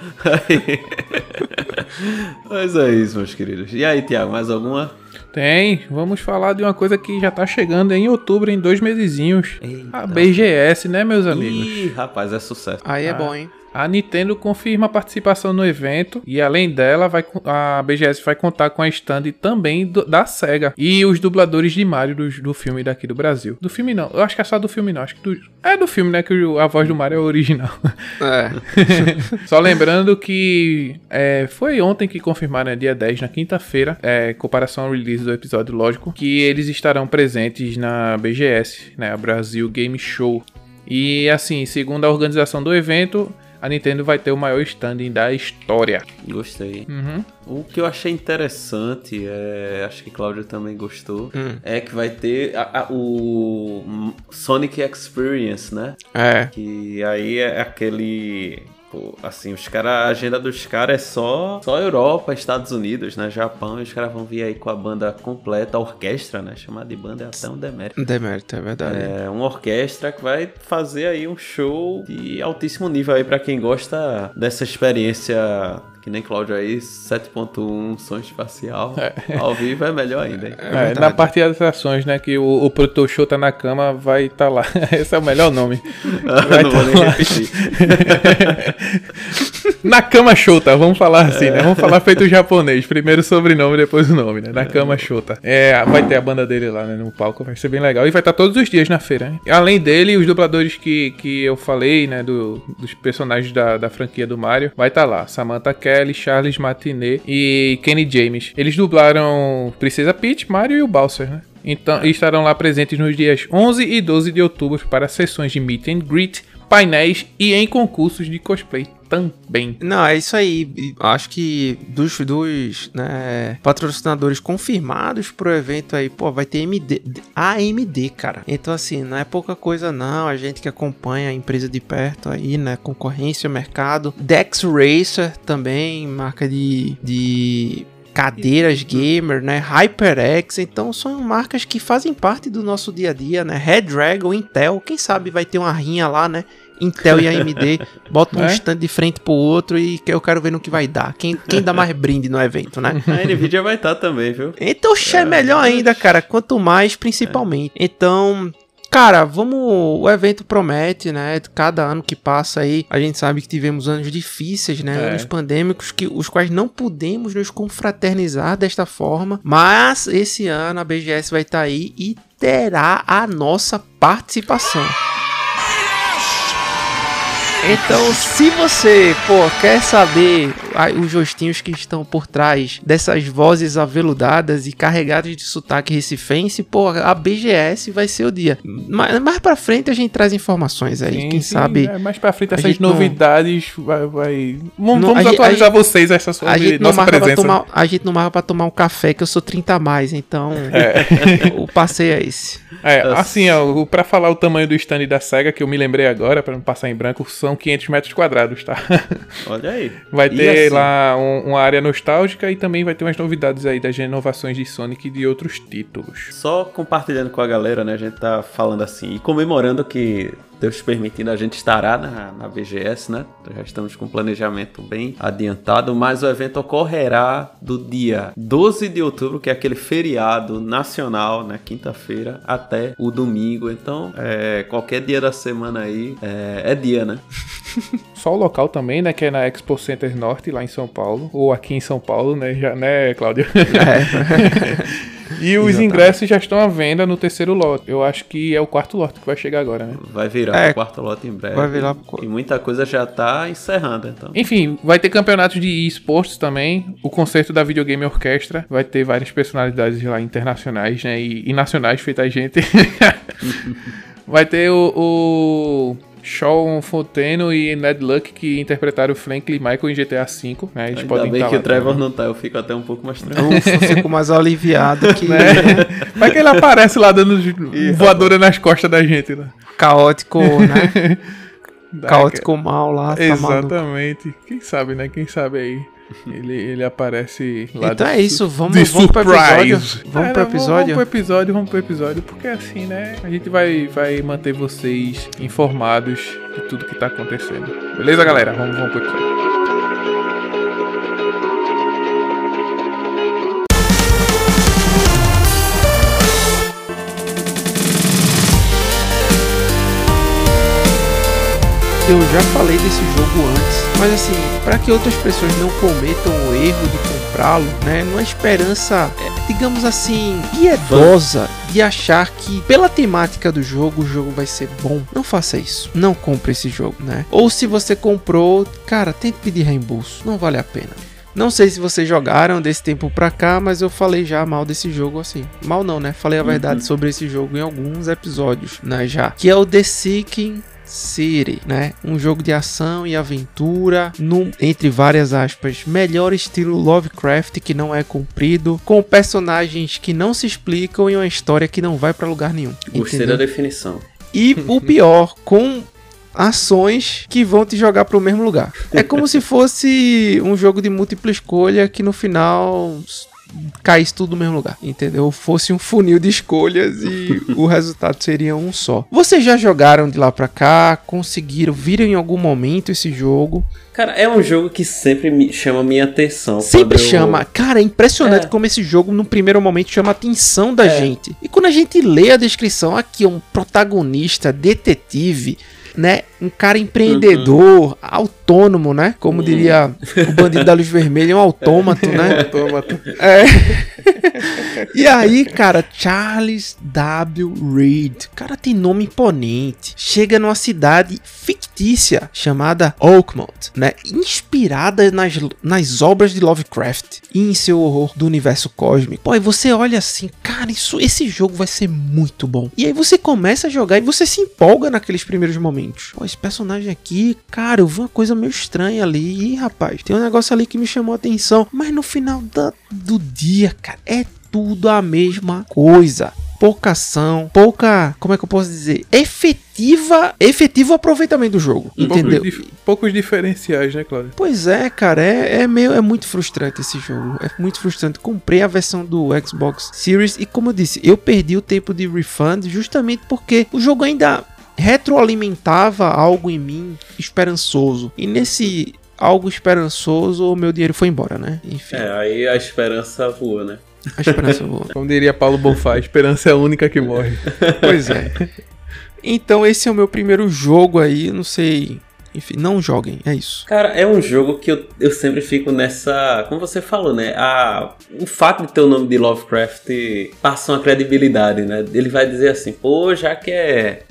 Mas é isso, meus queridos. E aí, Tiago, mais alguma? Tem, vamos falar de uma coisa que já tá chegando em outubro, em dois mesezinhos. Eita. A BGS, né, meus amigos? Ih, rapaz, é sucesso. Aí é ah. bom, hein? A Nintendo confirma a participação no evento e além dela, vai, a BGS vai contar com a stand também do, da SEGA e os dubladores de Mario do, do, filme daqui do Brasil. Do filme não, eu acho que é só do filme não, acho que do, é do filme, né, que a voz do Mario é original. É. só lembrando que é, foi ontem que confirmaram, né, dia 10, na quinta-feira, é, comparação ao release do episódio, lógico, que eles estarão presentes na BGS, né, a Brasil Game Show. E assim, segundo a organização do evento, a Nintendo vai ter o maior standing da história. Gostei. Uhum. O que eu achei interessante, é, acho que Cláudio também gostou, hum. é que vai ter a, a, o Sonic Experience, né? É. Que aí é aquele Pô, assim, os caras, a agenda dos caras é só, só Europa, Estados Unidos, né? Japão, e os caras vão vir aí com a banda completa, a orquestra, né? Chamada de banda é até um demérito. Demérito, é verdade. É uma orquestra que vai fazer aí um show de altíssimo nível aí para quem gosta dessa experiência que nem Cláudio aí, 7.1 som espacial. É. Ao vivo é melhor ainda. É, é, na parte das atrações, né? Que o, o produtor show tá na cama, vai estar tá lá. Esse é o melhor nome. Vai não tá vou nem lá. repetir. na cama Shota, vamos falar assim, né? Vamos falar feito japonês. Primeiro o sobrenome, depois o nome, né? Na cama Shota. É, vai ter a banda dele lá, né? No palco, vai ser bem legal. E vai estar tá todos os dias na feira, né? Além dele, os dubladores que, que eu falei, né? Do, dos personagens da, da franquia do Mario, vai estar tá lá. Samantha Kelly Kelly, Charles Martinet e Kenny James. Eles dublaram Princesa Peach, Mario e o Bowser, né? Então, estarão lá presentes nos dias 11 e 12 de outubro para sessões de meet and greet, painéis e em concursos de cosplay também. Não, é isso aí. Acho que dos, dos né, patrocinadores confirmados pro evento aí, pô, vai ter MD, AMD, cara. Então, assim, não é pouca coisa, não. A gente que acompanha a empresa de perto aí, né? Concorrência, mercado. Dex Racer também, marca de. de cadeiras gamer, né? HyperX, então são marcas que fazem parte do nosso dia a dia, né? Red Dragon, Intel, quem sabe vai ter uma rinha lá, né? Intel e AMD, bota um é? stand de frente pro outro e eu quero ver no que vai dar. Quem, quem dá mais brinde no evento, né? A Nvidia vai estar tá também, viu? Então, é, é melhor ainda, cara. Quanto mais, principalmente. É. Então, Cara, vamos. O evento promete, né? Cada ano que passa aí, a gente sabe que tivemos anos difíceis, né? É. Anos pandêmicos, que, os quais não pudemos nos confraternizar desta forma. Mas esse ano a BGS vai estar tá aí e terá a nossa participação. Então, se você, pô, quer saber os rostinhos que estão por trás dessas vozes aveludadas e carregadas de sotaque recifense, pô, a BGS vai ser o dia. Mais, mais pra frente a gente traz informações aí, sim, quem sim, sabe. É, mais pra frente essas novidades não... vai, vai... Vamos, não, vamos a atualizar vocês essa sua a gente nossa presença. Tomar, a gente não marca pra tomar um café, que eu sou 30 a mais, então é. o passeio é esse. É, assim, ó, pra falar o tamanho do stand da SEGA, que eu me lembrei agora, pra não passar em branco, são 500 metros quadrados, tá? Olha aí. Vai ter assim? lá um, uma área nostálgica e também vai ter umas novidades aí das renovações de Sonic e de outros títulos. Só compartilhando com a galera, né? A gente tá falando assim e comemorando que Deus permitindo, a gente estará na, na BGS, né? Já estamos com planejamento bem adiantado, mas o evento ocorrerá do dia 12 de outubro, que é aquele feriado nacional, né? Quinta-feira, até o domingo. Então, é, qualquer dia da semana aí é, é dia, né? Só o local também, né? Que é na Expo Center Norte, lá em São Paulo. Ou aqui em São Paulo, né? Já, né, Cláudio? É. E os Exatamente. ingressos já estão à venda no terceiro lote. Eu acho que é o quarto lote que vai chegar agora, né? Vai virar é, o quarto lote em breve. Vai virar E muita coisa já tá encerrando, então. Enfim, vai ter campeonatos de esportes também. O concerto da Videogame Orquestra vai ter várias personalidades lá internacionais, né? E, e nacionais, feita a gente. vai ter o, o Sean Fonteno e Ned Luck que interpretaram o Franklin Michael em GTA V, né? Eles Ainda podem bem que o Trevor não tá, eu fico até um pouco mais tranquilo. Eu fico mais aliviado que... Né? Vai que ele aparece lá dando Ih, voadora nas costas da gente, né? Caótico, né? Caótico mal lá, tá Exatamente. Maluco. Quem sabe, né? Quem sabe aí. Ele, ele aparece lá Então é isso, vamos, vamos pro episódio. Vamos pro episódio? Vamos pro episódio, vamos pro episódio, porque assim, né? A gente vai, vai manter vocês informados de tudo que tá acontecendo. Beleza, galera? Vamos, vamos pro episódio. Eu já falei desse jogo antes, mas assim, para que outras pessoas não cometam o erro de comprá-lo, né, numa esperança, é, digamos assim, piedosa de achar que pela temática do jogo o jogo vai ser bom. Não faça isso. Não compre esse jogo, né? Ou se você comprou, cara, tente pedir reembolso. Não vale a pena. Não sei se vocês jogaram desse tempo pra cá, mas eu falei já mal desse jogo assim. Mal não, né? Falei a verdade uhum. sobre esse jogo em alguns episódios, né? Já. Que é o The Seeking City, né? Um jogo de ação e aventura, no, entre várias aspas, melhor estilo Lovecraft que não é cumprido, com personagens que não se explicam e uma história que não vai para lugar nenhum. Gostei entendeu? da definição. E o pior, com ações que vão te jogar para o mesmo lugar. É como se fosse um jogo de múltipla escolha que no final caísse tudo no mesmo lugar, entendeu? Fosse um funil de escolhas e o resultado seria um só. Vocês já jogaram de lá pra cá? Conseguiram? Viram em algum momento esse jogo? Cara, é um jogo que sempre me chama minha atenção. Sempre chama. Eu... Cara, é impressionante é. como esse jogo, no primeiro momento, chama a atenção da é. gente. E quando a gente lê a descrição, aqui é um protagonista, detetive, né? Um cara empreendedor, uhum. autônomo, né? Como uhum. diria o bandido da luz vermelha, um autômato, é. né? autômato. É. e aí, cara, Charles W. Reed. Cara, tem nome imponente. Chega numa cidade fictícia chamada Oakmont, né? Inspirada nas, nas obras de Lovecraft e em seu horror do universo cósmico. Pô, e você olha assim, cara, isso, esse jogo vai ser muito bom. E aí você começa a jogar e você se empolga naqueles primeiros momentos. Pô, esse personagem aqui, cara, eu vi uma coisa meio estranha ali. Ih, rapaz, tem um negócio ali que me chamou a atenção. Mas no final da, do dia, cara, é tudo a mesma coisa pouca ação, pouca, como é que eu posso dizer, efetiva, efetivo aproveitamento do jogo, entendeu? Poucos, dif poucos diferenciais, né, Claudio? Pois é, cara, é, é meio, é muito frustrante esse jogo, é muito frustrante. Comprei a versão do Xbox Series e como eu disse, eu perdi o tempo de refund justamente porque o jogo ainda retroalimentava algo em mim esperançoso. E nesse algo esperançoso, o meu dinheiro foi embora, né? Enfim. É, aí a esperança voa, né? A esperança voa. Como diria Paulo Bonfá, a esperança é a única que morre. pois é. Então esse é o meu primeiro jogo aí, não sei enfim, não joguem, é isso. Cara, é um jogo que eu, eu sempre fico nessa. Como você falou, né? A, o fato de ter o nome de Lovecraft passa uma credibilidade, né? Ele vai dizer assim, pô, já que é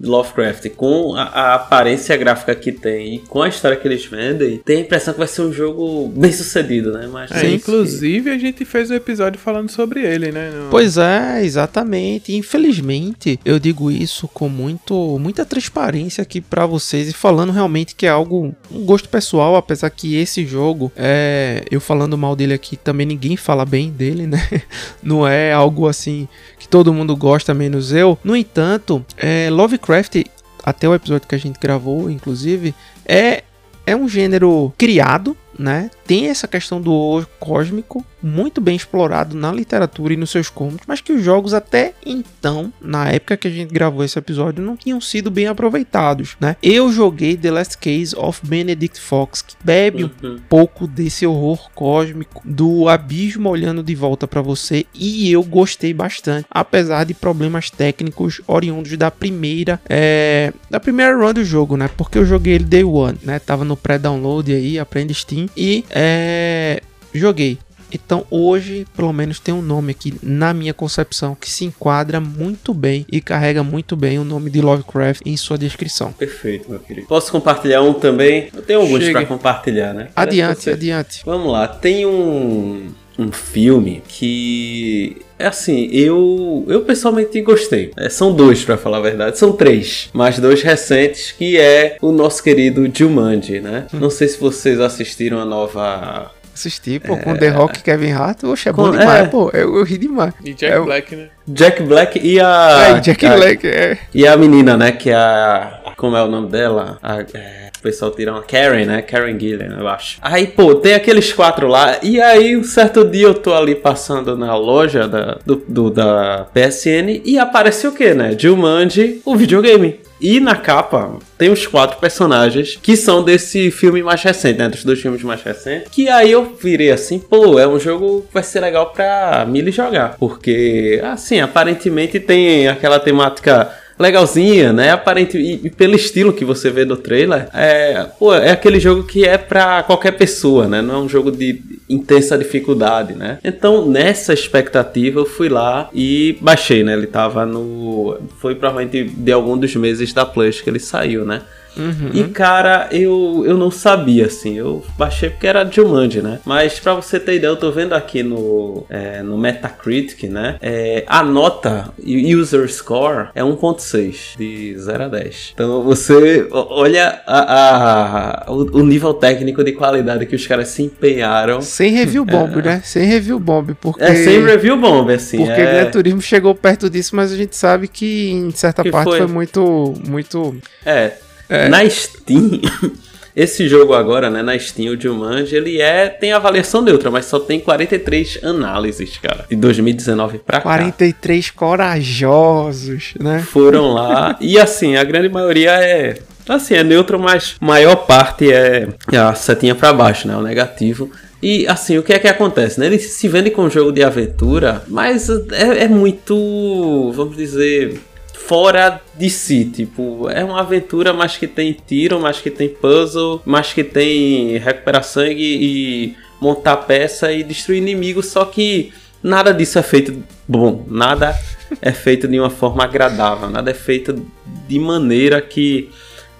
Lovecraft, com a, a, aparência gráfica que tem e com a história que eles vendem, tem a impressão que vai ser um jogo bem sucedido, né? Mas é, inclusive a gente fez um episódio falando sobre ele, né? No... Pois é, exatamente. Infelizmente, eu digo isso com muito, muita transparência aqui para vocês e falando realmente que é algo um gosto pessoal, apesar que esse jogo é eu falando mal dele aqui também ninguém fala bem dele, né? Não é algo assim que todo mundo gosta menos eu. No entanto, é Lovecraft até o episódio que a gente gravou, inclusive, é, é um gênero criado né? Tem essa questão do horror cósmico muito bem explorado na literatura e nos seus contos, mas que os jogos até então, na época que a gente gravou esse episódio, não tinham sido bem aproveitados, né? Eu joguei The Last Case of Benedict Fox, que bebe uhum. um pouco desse horror cósmico, do abismo olhando de volta para você, e eu gostei bastante, apesar de problemas técnicos oriundos da primeira, é, da primeira run do jogo, né? Porque eu joguei ele day one, né? Tava no pré-download aí, aprende Steam e é, joguei. Então hoje, pelo menos, tem um nome aqui na minha concepção que se enquadra muito bem e carrega muito bem o nome de Lovecraft em sua descrição. Perfeito, meu querido. Posso compartilhar um também? Eu tenho alguns para compartilhar, né? Adiante, você... adiante. Vamos lá, tem um um filme que é assim, eu eu pessoalmente gostei. É, são dois, para falar a verdade. São três, mas dois recentes, que é o nosso querido Jumanji, né? Hum. Não sei se vocês assistiram a nova Assisti, pô, é... com The Rock e Kevin Hart, oxe, é bom com... demais, é... pô, eu, eu, ri demais. E Jack é... Black, né? Jack Black e a... É, Jack a... Black, é. E a menina, né, que é a... Como é o nome dela? A... É o pessoal tira uma Karen, né? Karen Gillian, eu acho. Aí, pô, tem aqueles quatro lá. E aí, um certo dia eu tô ali passando na loja da, do, do da PSN e aparece o que, né? Jumanji, o videogame. E na capa tem os quatro personagens que são desse filme mais recente, né? Dos dois filmes mais recentes. Que aí eu virei assim, pô, é um jogo que vai ser legal pra Millie jogar. Porque, assim, aparentemente tem aquela temática legalzinha, né? Aparente e, e, pelo estilo que você vê do trailer, é, pô, é aquele jogo que é para qualquer pessoa, né? Não é um jogo de intensa dificuldade, né? Então, nessa expectativa, eu fui lá e baixei, né? Ele tava no foi provavelmente de algum dos meses da Plus que ele saiu, né? Uhum. E cara, eu, eu não sabia, assim. Eu baixei porque era Jumanji, né? Mas pra você ter ideia, eu tô vendo aqui no, é, no Metacritic, né? É, a nota user score é 1.6 de 0 a 10. Então você olha a, a, o, o, nível técnico de qualidade que os caras se empenharam. Sem review bomb, é. né? Sem review bomb, porque... É, sem review bomb, assim. Porque é... Gran Turismo chegou perto disso, mas a gente sabe que em certa que parte foi, foi muito, muito... É, é. Na Steam, esse jogo agora, né, na Steam, o Jumanji, ele é tem avaliação neutra, mas só tem 43 análises, cara, de 2019 pra 43 cá. corajosos, né? Foram lá e assim, a grande maioria é assim, é neutro, mas maior parte é a setinha para baixo, né, o negativo. E assim, o que é que acontece? Né? Ele se vende com um jogo de aventura, mas é, é muito, vamos dizer, fora de si. Tipo, é uma aventura, mas que tem tiro, mas que tem puzzle, mas que tem recuperar sangue e montar peça e destruir inimigos. Só que nada disso é feito bom, nada é feito de uma forma agradável, nada é feito de maneira que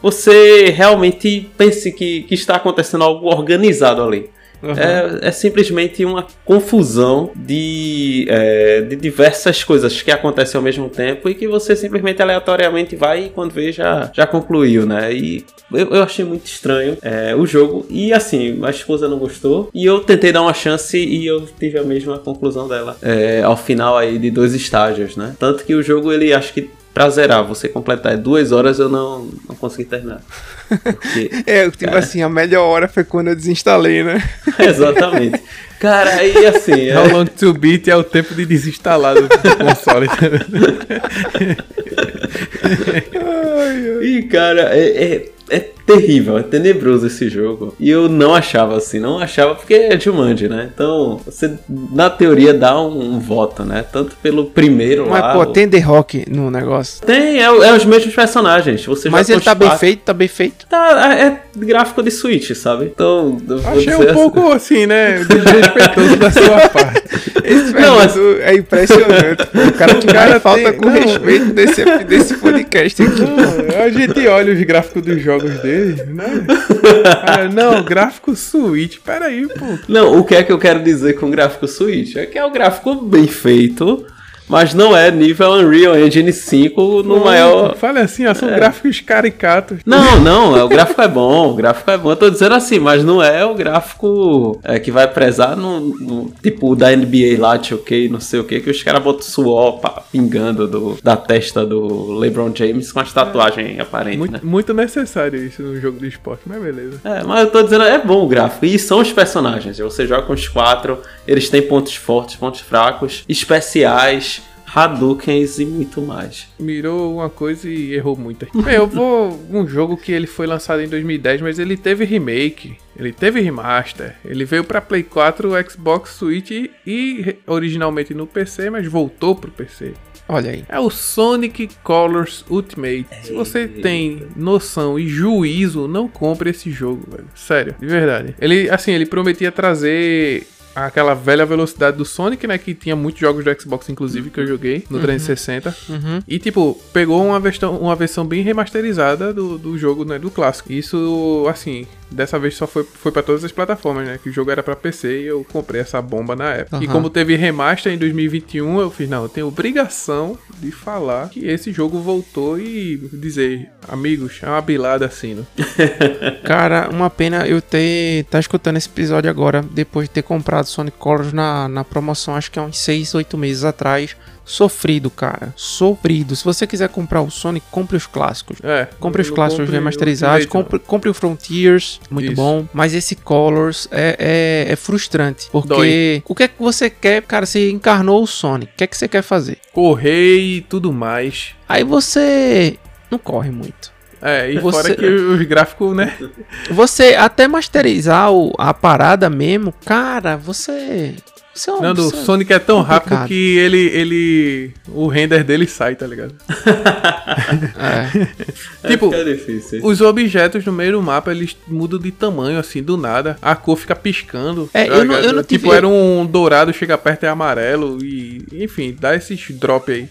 você realmente pense que, que está acontecendo algo organizado ali. Uhum. É, é, simplesmente uma confusão de, é, de diversas coisas que acontecem ao mesmo tempo e que você simplesmente aleatoriamente vai e quando vê já, já concluiu, né? E eu, eu achei muito estranho é, o jogo. E assim, a esposa não gostou. E eu tentei dar uma chance e eu tive a mesma conclusão dela. É, ao final aí de dois estágios, né? Tanto que o jogo ele acho que pra zerar, você completar duas horas, eu não, não consegui terminar. Porque, é, tipo cara... assim, a melhor hora foi quando eu desinstalei, né? Exatamente. Cara, aí assim. How é... long to beat é o tempo de desinstalar do console. e cara, é, é é terrível, é tenebroso esse jogo. E eu não achava assim, não achava porque é Jumanji, né? Então, você na teoria dá um, um voto, né? Tanto pelo primeiro Mas, lá. Mas, pô, tem The Rock no negócio? Tem, é, é os mesmos personagens. Você Mas ele tá bem feito, tá bem feito. Tá, é, é gráfico de Switch, sabe? Então. Achei um assim. pouco assim, né? Desrespeitoso da sua parte. Esse não, mas... é impressionante. o cara que cara falta tem... com não. respeito desse, desse podcast aqui. Não, a gente olha os gráficos dos jogos jogos dele, né? Não, gráfico Switch, peraí, pô. Não, o que é que eu quero dizer com gráfico Switch? É que é um gráfico bem feito, mas não é nível Unreal Engine 5 no maior. Fale assim, ó, são é. gráficos caricatos. Não, não, é, o gráfico é bom, o gráfico é bom. Eu tô dizendo assim, mas não é o gráfico é, que vai prezar no, no, tipo da NBA lá, ok, não sei o que, que os caras botam suor pá, pingando do, da testa do LeBron James com as tatuagens é. aparentes. Muito, né? muito necessário isso no jogo de esporte, mas beleza. É, mas eu tô dizendo, é bom o gráfico. E são os personagens. Você joga com os quatro, eles têm pontos fortes, pontos fracos, especiais Hadoukens e muito mais. Mirou uma coisa e errou muita. eu vou um jogo que ele foi lançado em 2010, mas ele teve remake, ele teve remaster, ele veio para Play 4, Xbox, Switch e, e originalmente no PC, mas voltou pro PC. Olha aí. É o Sonic Colors Ultimate. Se você tem noção e juízo, não compre esse jogo, velho. Sério, de verdade. Ele, assim, ele prometia trazer aquela velha velocidade do Sonic, né? Que tinha muitos jogos do Xbox, inclusive, que eu joguei no 360. Uhum. E, tipo, pegou uma versão, uma versão bem remasterizada do, do jogo, né? Do clássico. Isso, assim, dessa vez só foi, foi para todas as plataformas, né? Que o jogo era para PC e eu comprei essa bomba na época. Uhum. E como teve remaster em 2021, eu fiz, não, eu tenho obrigação de falar que esse jogo voltou e dizer, amigos, é uma bilada assim, né? Cara, uma pena eu ter tá escutando esse episódio agora, depois de ter comprado Sonic Colors na, na promoção, acho que há uns 6, 8 meses atrás. Sofrido, cara. Sofrido. Se você quiser comprar o Sonic, compre os clássicos. É. Compre os clássicos comprei o remasterizados, compre, compre o Frontiers, muito Isso. bom. Mas esse Colors é, é, é frustrante. Porque Dói. o que é que você quer, cara? Você encarnou o Sonic. O que é que você quer fazer? Correr e tudo mais. Aí você não corre muito. É, e Você- fora que os gráficos, né? Você até masterizar o- a parada mesmo, cara, você. Você é um. Nando, o Sonic é tão complicado. rápido que ele, ele. O render dele sai, tá ligado? é. Tipo, fica difícil. Os objetos no meio do mapa, eles mudam de tamanho, assim, do nada. A cor fica piscando. É, eu não- eu não Tipo, tive- era um dourado, chega perto é amarelo e... Enfim, dá esses drop aí.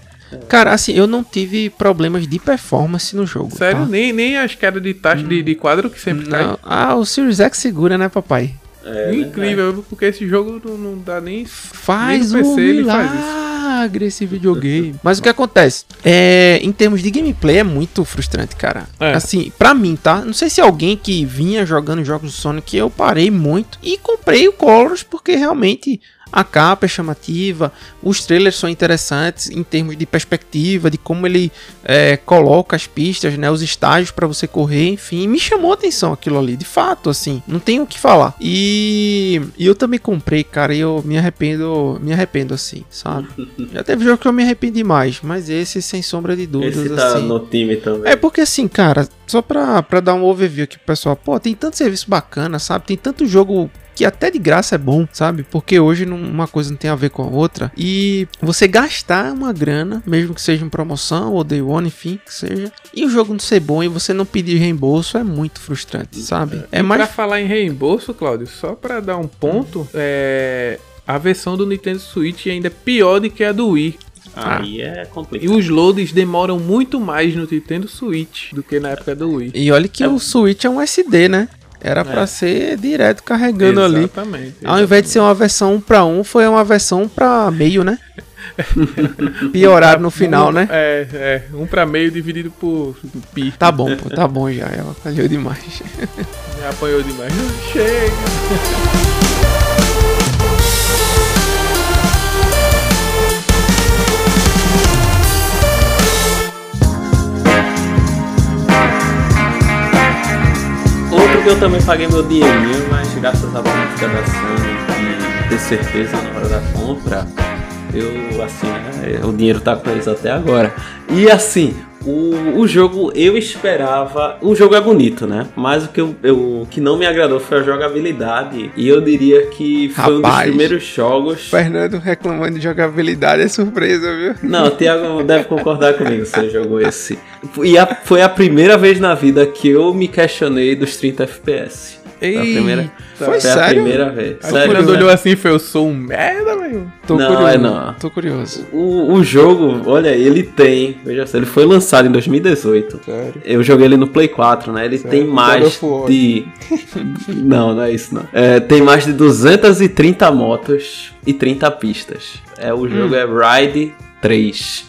Cara, assim, eu não tive problemas de performance no jogo. Sério, tá? nem, nem as quedas de taxa de, de quadro que sempre cai. Não. Ah, o Series X segura, né, papai? É, né? Incrível, porque esse jogo não, não dá nem... Faz Nem no um PC ele faz isso. milagre esse videogame. Mas o que acontece? É, em termos de gameplay, é muito frustrante, cara. É. Assim, pra mim, tá? Não sei se alguém que vinha jogando jogos do Sonic, eu parei muito e comprei o Colors porque realmente a capa é chamativa, os trailers são interessantes em termos de perspectiva, de como ele é, coloca as pistas, né, os estágios pra você correr, enfim, me chamou a atenção aquilo ali, de fato, assim, não tenho o que falar. E, e eu também comprei, cara, e eu me arrependo, me arrependo assim, sabe? Já teve jogo que eu me arrependi mais, mas esse sem sombra de dúvidas, Esse tá assim. no time também. É porque assim, cara, só pra, pra dar um overview aqui pro pessoal, pô, tem tanto serviço bacana, sabe? Tem tanto jogo que até de graça é bom, sabe? Porque hoje não- uma coisa não tem a ver com a outra. E você gastar uma grana, mesmo que seja em promoção ou day one, enfim, que seja, e o jogo não ser bom e você não pedir reembolso é muito frustrante, sabe? É e mais. pra falar em reembolso, Claudio, só pra dar um ponto, é... A versão do Nintendo Switch ainda é pior do que a do Wii. Aí é E complicado. os loads demoram muito mais no Nintendo Switch do que na época do Wii. E olha que o Switch é um SD, né? Era pra ser direto carregando ali. Exatamente. Ao invés de ser uma versão 1 pra 1, foi uma versão pra meio, né? Pioraram no final, né? É, é. Um pra meio dividido por pi. Tá bom, pô, tá bom já. Ela falhou demais. Me apanhou demais. Chega. Outro que eu também paguei meu dinheirinho, mas graças à Sony de ter certeza na hora da compra, eu, assim, né, o dinheiro tá com eles até agora. E assim, o, o jogo eu esperava. O jogo é bonito, né? Mas o que, eu, eu- o que não me agradou foi a jogabilidade. E eu diria que foi um dos Rapaz. primeiros jogos. Fernando reclamando de jogabilidade é surpresa, viu? Não, o Thiago deve concordar comigo se jogou esse. E a- foi a primeira vez na vida que eu me questionei dos 30 FPS. Foi a primeira, Foi foi a sério? primeira vez. Aí Sério, quando sério. olhou assim, foi eu sou um merda, meu. Tô Não, curioso. é não. Tô curioso. O, o jogo, olha, ele tem. Veja só, ele foi lançado em 2018. Sério. Eu joguei ele no Play 4, né? Ele tem God mais de. não, não é isso não. É, tem mais de 230 motos e 30 pistas. É, o jogo é Ride 3.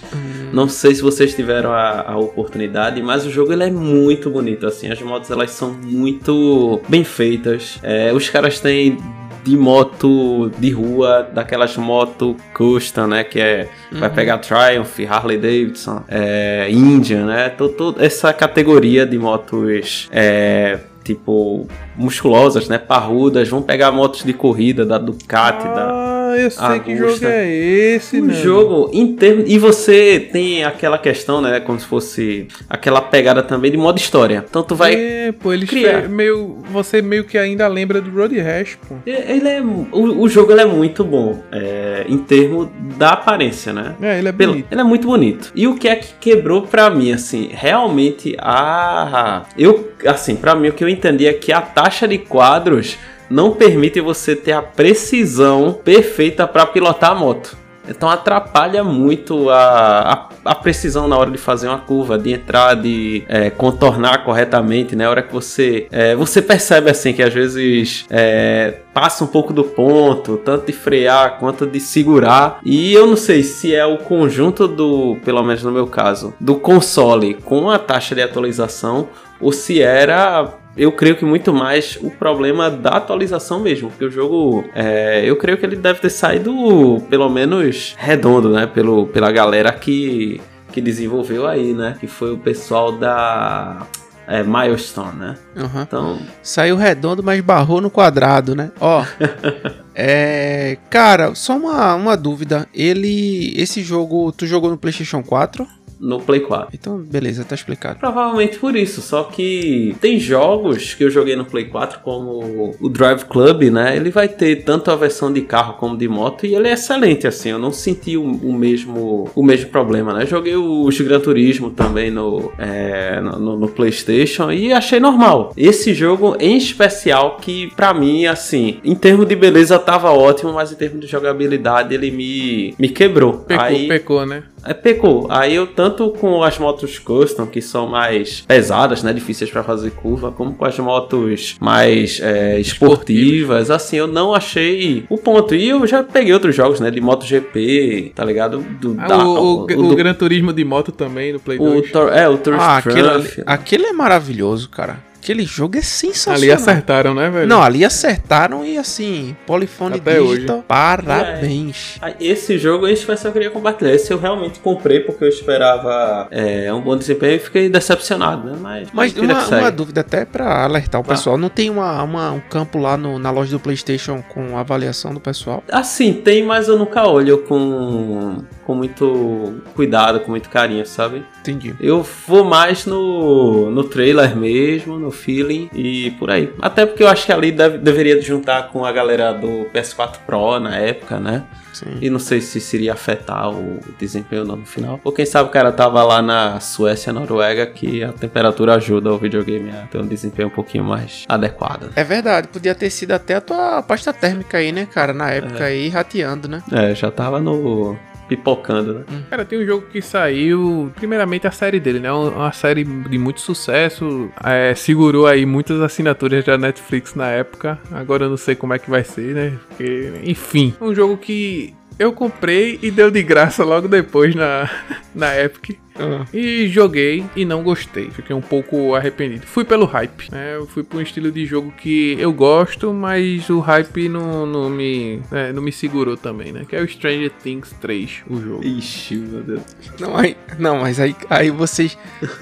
Não sei se vocês tiveram a, a oportunidade, mas o jogo ele é muito bonito. Assim, as motos elas são muito bem feitas. É, os caras têm de moto de rua, daquelas moto custom, né? Que é vai pegar Triumph, Harley Davidson, é, Indian, né? to- to- essa categoria de motos é, tipo musculosas, né? Parrudas, vão pegar motos de corrida da Ducati, da Ah, eu sei que jogo Augusta. é esse, o né? jogo em termos. E você tem aquela questão, né? Como se fosse aquela pegada também de modo história. Então tu vai. É, pô, eles criar. meio. Você meio que ainda lembra do Road Rash, pô. Ele é. O, o jogo ele é muito bom. é, em termos da aparência, né? É, ele é Pelo- bonito. ele é muito bonito. E o que é que quebrou pra mim, assim, realmente a. Eu, assim, pra mim o que eu entendi é que a taxa de quadros não permitem você ter a precisão perfeita para pilotar a moto. Então atrapalha muito a, a, a, precisão na hora de fazer uma curva, de entrar, de é, contornar corretamente, né? Na hora que você é, você percebe assim que às vezes é, passa um pouco do ponto, tanto de frear quanto de segurar. E eu não sei se é o conjunto do, pelo menos no meu caso, do console com a taxa de atualização ou se era eu creio que muito mais o problema da atualização mesmo, porque o jogo, é, eu creio que ele deve ter saído pelo menos redondo, né, pelo, pela galera que, que desenvolveu aí, né, que foi o pessoal da é, Milestone, né? Uhum. Então saiu redondo, mas barrou no quadrado, né? Ó, é, cara, só uma, uma dúvida. Ele, esse jogo, tu jogou no PlayStation 4? No Play 4. Então, beleza, tá explicado. Provavelmente por isso, só que tem jogos que eu joguei no Play 4, como o Drive Club, né? Ele vai ter tanto a versão de carro como de moto e ele é excelente, assim. Eu não senti o, o mesmo, o mesmo problema, né? Joguei o Gran Turismo também no, é, no, no, PlayStation e achei normal. Esse jogo em especial, que para mim, assim, em termos de beleza tava ótimo, mas em termos de jogabilidade ele me, me quebrou. Pecou, Aí, pecou, né? É, pecou. Aí eu tanto com as motos custom, que são mais pesadas, né, difíceis para fazer curva, como com as motos mais é, esportivas, assim, eu não achei o ponto. E eu já peguei outros jogos, né, de MotoGP, tá ligado? Do, ah, da, o, o, o, do, Gran Turismo de moto também, no Play 2. O, é, o Tourist ah, aquele, aquele é maravilhoso, cara. Aquele jogo é sensacional. Ali acertaram, né, velho? Não, ali acertaram e assim, polifone Até digital, hoje. parabéns. É. Esse jogo, esse foi só eu queria compartilhar. Esse eu realmente comprei porque eu esperava é, um bom desempenho e fiquei decepcionado, né? Mas, mas uma, uma, dúvida até pra alertar o ah. pessoal, não tem uma, uma, um campo lá no, na loja do Playstation com avaliação do pessoal? Assim, tem, mas eu nunca olho com, com muito cuidado, com muito carinho, sabe? Entendi. Eu vou mais no, no trailer mesmo, no feeling e por aí. Até porque eu acho que ali deve, deveria juntar com a galera do PS4 Pro na época, né? Sim. E não sei se seria afetar o desempenho não no final. Ou quem sabe o cara tava lá na Suécia, Noruega, que a temperatura ajuda o videogame a ter um desempenho um pouquinho mais adequado. É verdade, podia ter sido até a tua pasta térmica aí, né, cara? Na época é. aí, rateando, né? É, já tava no pipocando, né? Hum. Cara, tem um jogo que saiu, primeiramente a série dele, né? Uma série de muito sucesso, é, segurou aí muitas assinaturas da Netflix na época. Agora eu não sei como é que vai ser, né? Porque, enfim, um jogo que eu comprei e deu de graça logo depois na, na Epic. Uhum. E joguei e não gostei. Fiquei um pouco arrependido. Fui pelo hype, né? Eu fui por um estilo de jogo que eu gosto, mas o hype não, não, me, é, não me segurou também, né? Que é o Stranger Things 3, o jogo. Ixi, meu Deus. Não, aí, não mas aí, aí vocês.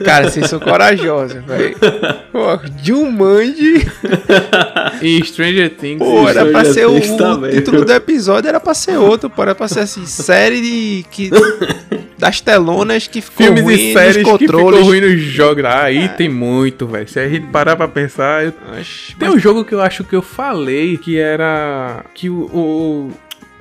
Cara, vocês são corajosos, velho. Jumanji. e Stranger Things. Pô, era pra ser o, o título do episódio, era pra ser outro, pô. Era pra ser assim, série de. Que, das telonas que ficou Filmes ruim e séries nos controles. que ficou ruim nos jogos. Ah, aí é. tem muito, velho. Se a gente parar pra pensar... Eu... tem um jogo que eu acho que eu falei que era... Que o... o...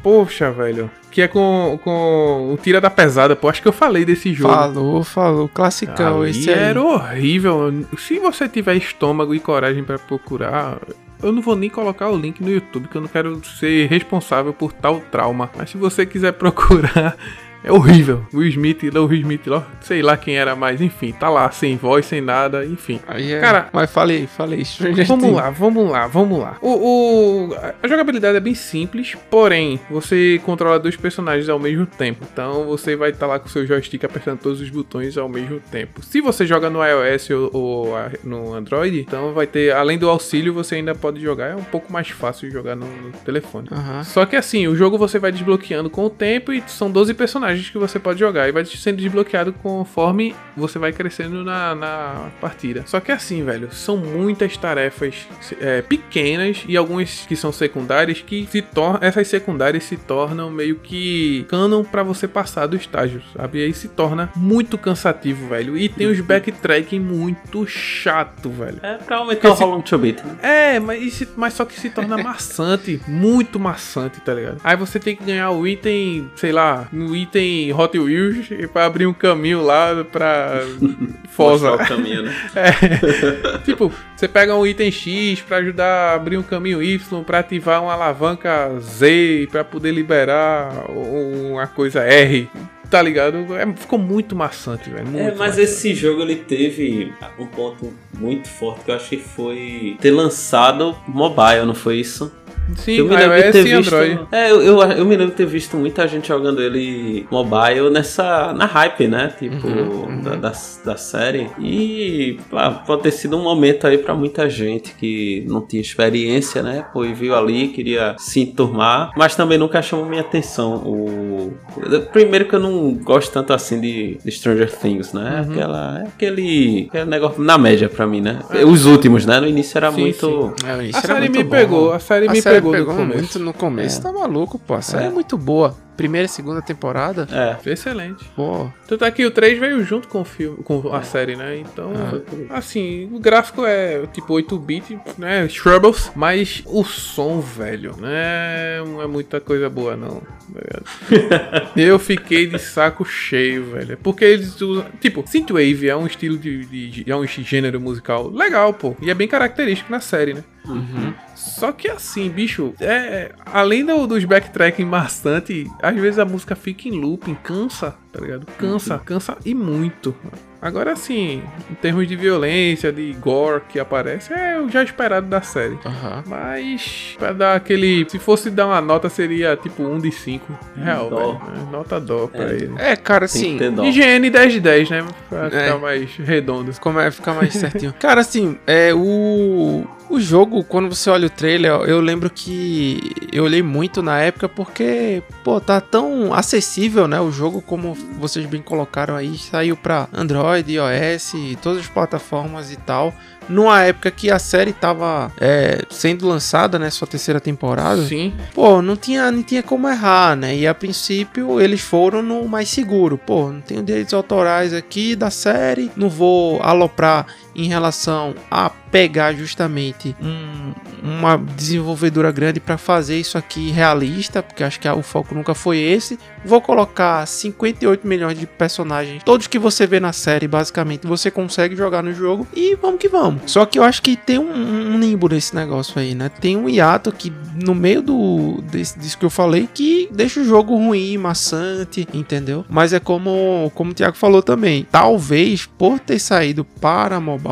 Poxa, velho que é com, com o Tira da Pesada, pô. Acho que eu falei desse jogo. Falou, falou. Classicão Ali esse aí. era horrível. Se você tiver estômago e coragem para procurar, eu não vou nem colocar o link no YouTube, que eu não quero ser responsável por tal trauma. Mas se você quiser procurar, é horrível. Will Smith, não Will Smith, lá, sei lá quem era mais, enfim, tá lá, sem voz, sem nada, enfim. Aí é... Cara, mas falei, falei. Vamos lá, vamos lá, vamos lá. O, o, a jogabilidade é bem simples, porém, você controla dois personagens ao mesmo tempo. Então você vai estar tá lá com o seu joystick apertando todos os botões ao mesmo tempo. Se você joga no iOS ou, ou no Android, então vai ter, além do auxílio, você ainda pode jogar. É um pouco mais fácil jogar no, no telefone. Uhum. Só que assim, o jogo você vai desbloqueando com o tempo e são 12 personagens personagens que você pode jogar e vai sendo desbloqueado conforme você vai crescendo na, na partida. Só que assim, velho, são muitas tarefas é, pequenas e algumas que são secundárias que se tornam. Essas secundárias se tornam meio que canon para você passar do estágio, sabe? E aí se torna muito cansativo, velho. E tem os backtracking muito chato, velho. É pra aumentar o volume to né? É, mas, mas só que se torna maçante, muito maçante, tá ligado? Aí você tem que ganhar o item, sei lá, no item tem Hot Wheels pra abrir um caminho lá pra Forza. o caminho, né? É. tipo, você pega um item X pra ajudar a abrir um caminho Y, pra ativar uma alavanca Z, pra poder liberar uma coisa R tá ligado? É, ficou muito maçante, velho. É, mas maçante. esse jogo ele teve um ponto muito forte que eu acho que foi ter lançado mobile, não foi isso? Sim, eu me lembro iOS de ter visto, Android. É, eu, eu, eu, me lembro de ter visto muita gente jogando ele mobile nessa na hype, né? Tipo, uhum, uhum. Da, da, da, série. E ah, pode ter sido um momento aí para muita gente que não tinha experiência, né? Pô, e viu ali, queria se enturmar, mas também nunca chamou minha atenção. O... Primeiro que eu não gosto tanto assim de, de Stranger Things, né? Uhum. Aquela, é aquele, aquele negócio na média pra mim, né? Os últimos, né? No início era sim, muito. Sim. É, início a série me bom. pegou, a série a me série pegou, pegou no muito no começo. É. Tá maluco, pô. A série é. é muito boa primeira e segunda temporada. É. Excelente. Pô. Tanto é que o 3 veio junto com o filme, com a é. série, né? Então, ah. assim, o gráfico é tipo 8-bit, né? Shrubbles, mas o som, velho, né? Não é muita coisa boa, não. Eu fiquei de saco cheio, velho. Porque eles usam. Tipo, Synthwave é um estilo de, de, É um gênero musical legal, pô. E é bem característico na série, né? Uhum. Só que assim, bicho, é, além do, dos backtracking bastante, às vezes a música fica em looping, cansa, tá ligado? Cansa, cansa e muito. Agora sim, em termos de violência, de gore que aparece, é o já esperado da série. Uhum. Mas, pra dar aquele. Se fosse dar uma nota, seria tipo 1 de 5. Real, velho. É, nota dó pra é. ele. É, cara, assim. IGN 10 de 10, né? Pra é. ficar mais redondo. Como é ficar mais certinho. cara, assim, é o. O jogo, quando você olha o trailer, eu lembro que eu olhei muito na época porque, pô, tá tão acessível, né? O jogo, como vocês bem colocaram aí, saiu pra Android, iOS, todas as plataformas e tal numa época que a série tava é, sendo lançada, né? Sua terceira temporada. Sim. Pô, não tinha, não tinha como errar, né? E a princípio eles foram no mais seguro. Pô, não tenho direitos autorais aqui da série, não vou aloprar em relação a pegar justamente um, uma desenvolvedora grande para fazer isso aqui realista, porque acho que o foco nunca foi esse. Vou colocar 58 milhões de personagens, todos que você vê na série, basicamente, você consegue jogar no jogo e vamos que vamos. Só que eu acho que tem um, um limbo nesse negócio aí, né? Tem um hiato que no meio do desse, disso que eu falei que deixa o jogo ruim, maçante, entendeu? Mas é como como o Thiago falou também, talvez por ter saído para mobile,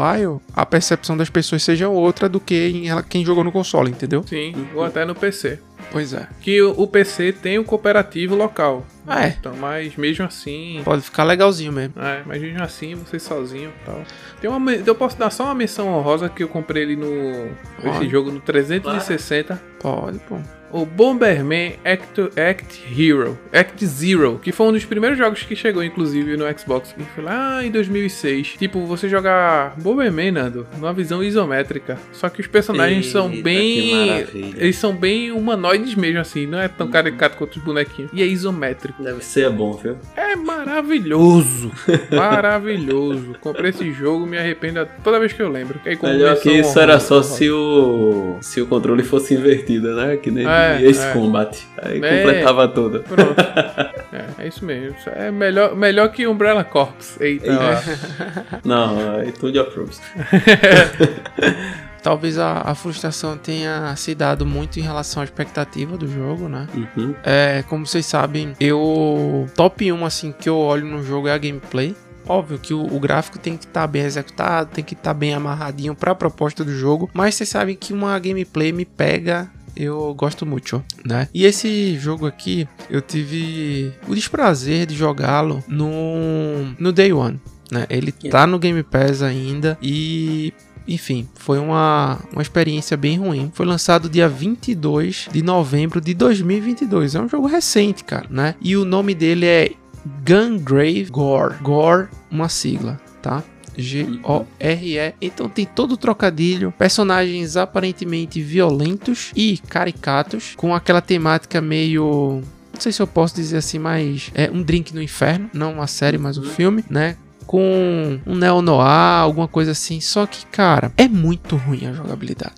a percepção das pessoas seja outra do que em, quem jogou no console, entendeu? Sim, ou até no PC. Pois é. Que o, PC tem o cooperativo local. Ah, é. Então, mas mesmo assim. Pode ficar legalzinho mesmo. É, mas mesmo assim, você sozinho e tal. Tem uma, eu posso dar só uma menção honrosa que eu comprei ele no. Pode. Esse jogo no 360. Pode, pô o Bomberman Act, Act Hero, Act Zero, que foi um dos primeiros jogos que chegou, inclusive, no Xbox. E foi lá em 2006. Tipo, você jogar Bomberman, Nando, numa visão isométrica. Só que os personagens Eita, são bem. Eles são bem humanoides mesmo, assim. Não é tão uhum. caricato quanto os bonequinhos. E é isométrico. Deve ser bom, viu? É maravilhoso. maravilhoso. Comprei esse jogo, me arrependo toda vez que eu lembro. Que Melhor que isso era só se o, se o controle fosse invertido, né? Que nem. É é, esse é. Combat. Aí é, completava tudo. Pronto. é, é, isso mesmo. É melhor, melhor que Umbrella Corps. Eita. Não, é tudo approves. Talvez a, a, frustração tenha se dado muito em relação à expectativa do jogo, né? Uhum. É, como vocês sabem, eu. Top 1 assim que eu olho no jogo é a gameplay. Óbvio que o, o gráfico tem que estar tá bem executado, tem que estar tá bem amarradinho para a proposta do jogo, mas vocês sabem que uma gameplay me pega eu gosto muito, né? E esse jogo aqui, eu tive o desprazer de jogá-lo no, no Day One, né? Ele tá no Game Pass ainda e enfim, foi uma, uma experiência bem ruim. Foi lançado dia 22 de novembro de 2022. É um jogo recente, cara, né? E o nome dele é Gungrave Gore. Gore, uma sigla, tá? G-O-R-E. Então tem todo o trocadilho, personagens aparentemente violentos e caricatos, com aquela temática meio. Não sei se eu posso dizer assim, mas é um drink no inferno, não uma série, mas um filme, né? Com um neo-noir, alguma coisa assim. Só que, cara, é muito ruim a jogabilidade.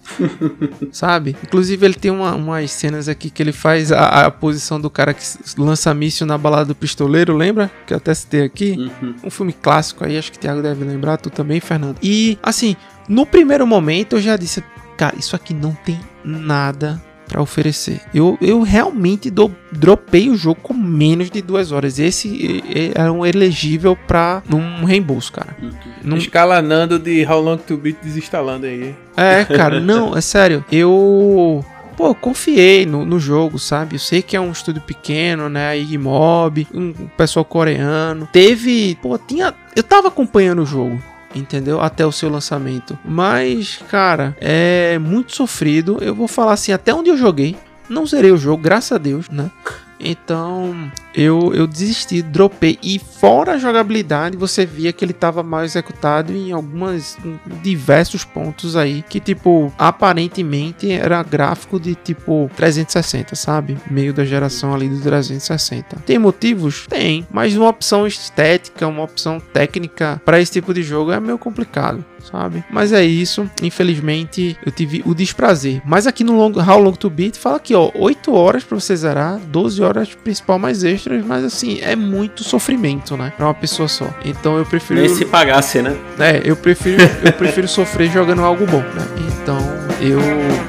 sabe? Inclusive, ele tem uma, umas cenas aqui que ele faz a, a, posição do cara que lança míssil na balada do pistoleiro, lembra? Que eu até citei aqui. Uhum. Um filme clássico aí, acho que o Thiago deve lembrar, tu também, Fernando. E, assim, no primeiro momento eu já disse, cara, isso aqui não tem nada para oferecer. Eu, eu realmente do, dropei o jogo com menos de duas horas. Esse é um elegível para um reembolso, cara. Uhum. Num... Escalanando de How Long to Beat desinstalando aí. É, cara, não, é sério. Eu pô, confiei no, no jogo, sabe? Eu sei que é um estúdio pequeno, né? A Igmob, um pessoal coreano. Teve, pô, tinha. Eu tava acompanhando o jogo entendeu? Até o seu lançamento. Mas, cara, é muito sofrido. Eu vou falar assim, até onde eu joguei. Não zerei o jogo, graças a Deus, né? Então, eu, eu desisti, dropei. E fora a jogabilidade, você via que ele estava mal executado em algumas em diversos pontos aí que tipo, aparentemente era gráfico de tipo 360, sabe? Meio da geração ali do 360. Tem motivos? Tem, mas uma opção estética, uma opção técnica para esse tipo de jogo é meio complicado sabe? Mas é isso. Infelizmente, eu tive o desprazer. Mas aqui no long, How Long to Beat fala aqui, ó, 8 horas para você zerar, 12 horas principal mais extra extras, mas assim, é muito sofrimento, né? Pra uma pessoa só. Então eu prefiro. Nem se pagasse, né? É, eu prefiro, eu prefiro sofrer jogando algo bom, né? Então eu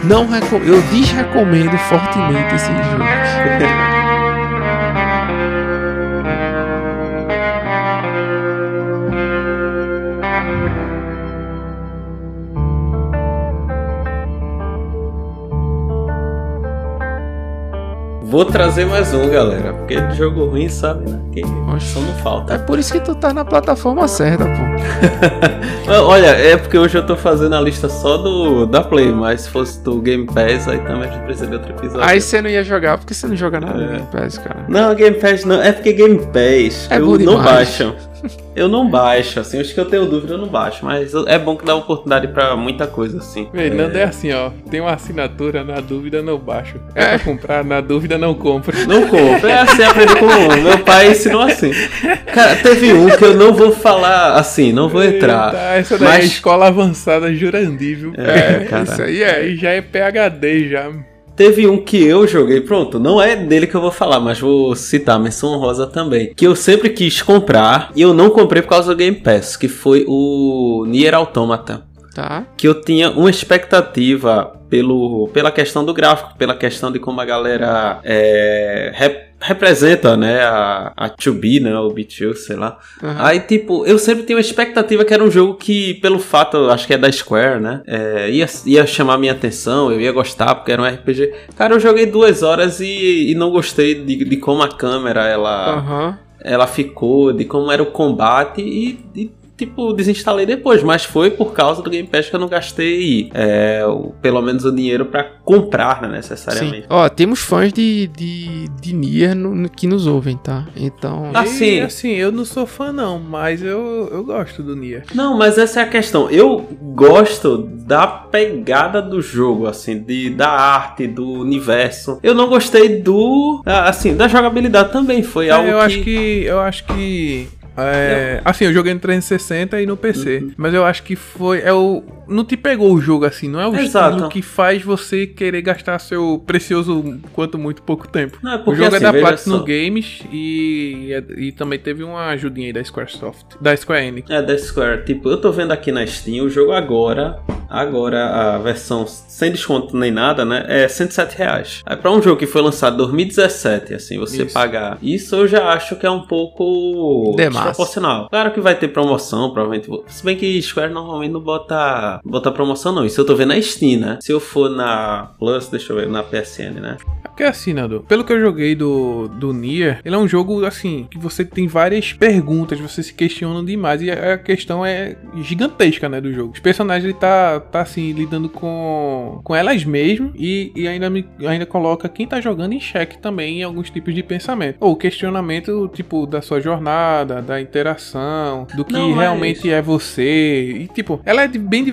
não recomendo, eu desrecomendo fortemente esse jogo. Vou trazer mais um, galera. Porque de jogo ruim, sabe, né? Que não falta. É por isso que tu tá na plataforma certa, pô. Olha, é porque hoje eu tô fazendo a lista só do da Play, mas se fosse do Game Pass, aí também a gente precisa de outro episódio. Aí você não ia jogar, porque você não joga nada é. no Game Pass, cara. Não, Game Pass não. É porque Game Pass é eu não baixo. Eu não baixo, assim, acho que eu tenho dúvida, eu não baixo, mas é bom que dá oportunidade pra muita coisa, assim. Fernando é... é assim, ó, tem uma assinatura, na dúvida não baixo. É, é. pra comprar, na dúvida não compro. Não compro, é assim, aprendi com meu pai ensinou assim. Cara, teve um que eu não vou falar assim, não vou entrar. Eita, essa daí é mas... é escola avançada Jurandir, É, é cara. Isso aí é, já é PHD já. Teve um que eu joguei, pronto, não é dele que eu vou falar, mas vou citar menção rosa também. Que eu sempre quis comprar e eu não comprei por causa do Game Pass, que foi o Nier Automata. Tá. Que eu tinha uma expectativa pelo, pela questão do gráfico, pela questão de como a galera é, rep, representa, né, a, a 2B, né, o B2, sei lá. Uhum. Aí, tipo, eu sempre tinha uma expectativa que era um jogo que, pelo fato, acho que é da Square, né, é, ia, ia chamar minha atenção, eu ia gostar, porque era um RPG. Cara, eu joguei duas horas e, e não gostei de, de como a câmera, ela... Uhum. Ela ficou, de como era o combate e, e tipo, desinstalei depois, mas foi por causa do Game Pass que eu não gastei é, o, pelo menos o dinheiro para comprar, né, necessariamente. Sim. Ó, temos fãs de, de, de Nier no, no, que nos ouvem, tá? Então... Assim, assim, eu não sou fã não, mas eu, eu gosto do Nier. Não, mas essa é a questão. Eu gosto da pegada do jogo, assim, de, da arte, do universo. Eu não gostei do... Assim, da jogabilidade também, foi é, algo eu que... Acho que... Eu acho que é, assim, eu joguei no 360 e no PC. Uhum. Mas eu acho que foi. É o, não te pegou o jogo assim, não é o Exato. estilo que faz você querer gastar seu precioso quanto muito pouco tempo. Não, é porque, o jogo é assim, é da Platinum só. Games e, e, também teve uma ajudinha aí da Squaresoft. Da Square Enix. É, da Square. Tipo, eu tô vendo aqui na Steam o jogo agora. Agora a versão sem desconto nem nada, né? É 107 reais. Aí pra um jogo que foi lançado em 2017, assim, você isso. pagar isso, eu já acho que é um pouco Demais. desproporcional. Claro que vai ter promoção, provavelmente. Se bem que Square normalmente não bota, bota promoção, não. Isso eu tô vendo na Steam, né? Se eu for na Plus, deixa eu ver, na PSN, né? É porque assim, Nado, pelo que eu joguei do, do Nier, ele é um jogo, assim, que você tem várias perguntas, você se questiona demais. E a questão é gigantesca, né, do jogo. Os personagens, ele tá tá assim, lidando com, com elas mesmas e, e ainda, me, ainda coloca quem tá jogando em xeque também em alguns tipos de pensamento. Ou questionamento, tipo, da sua jornada, da interação, do que Não, realmente é você. E, tipo, ela é bem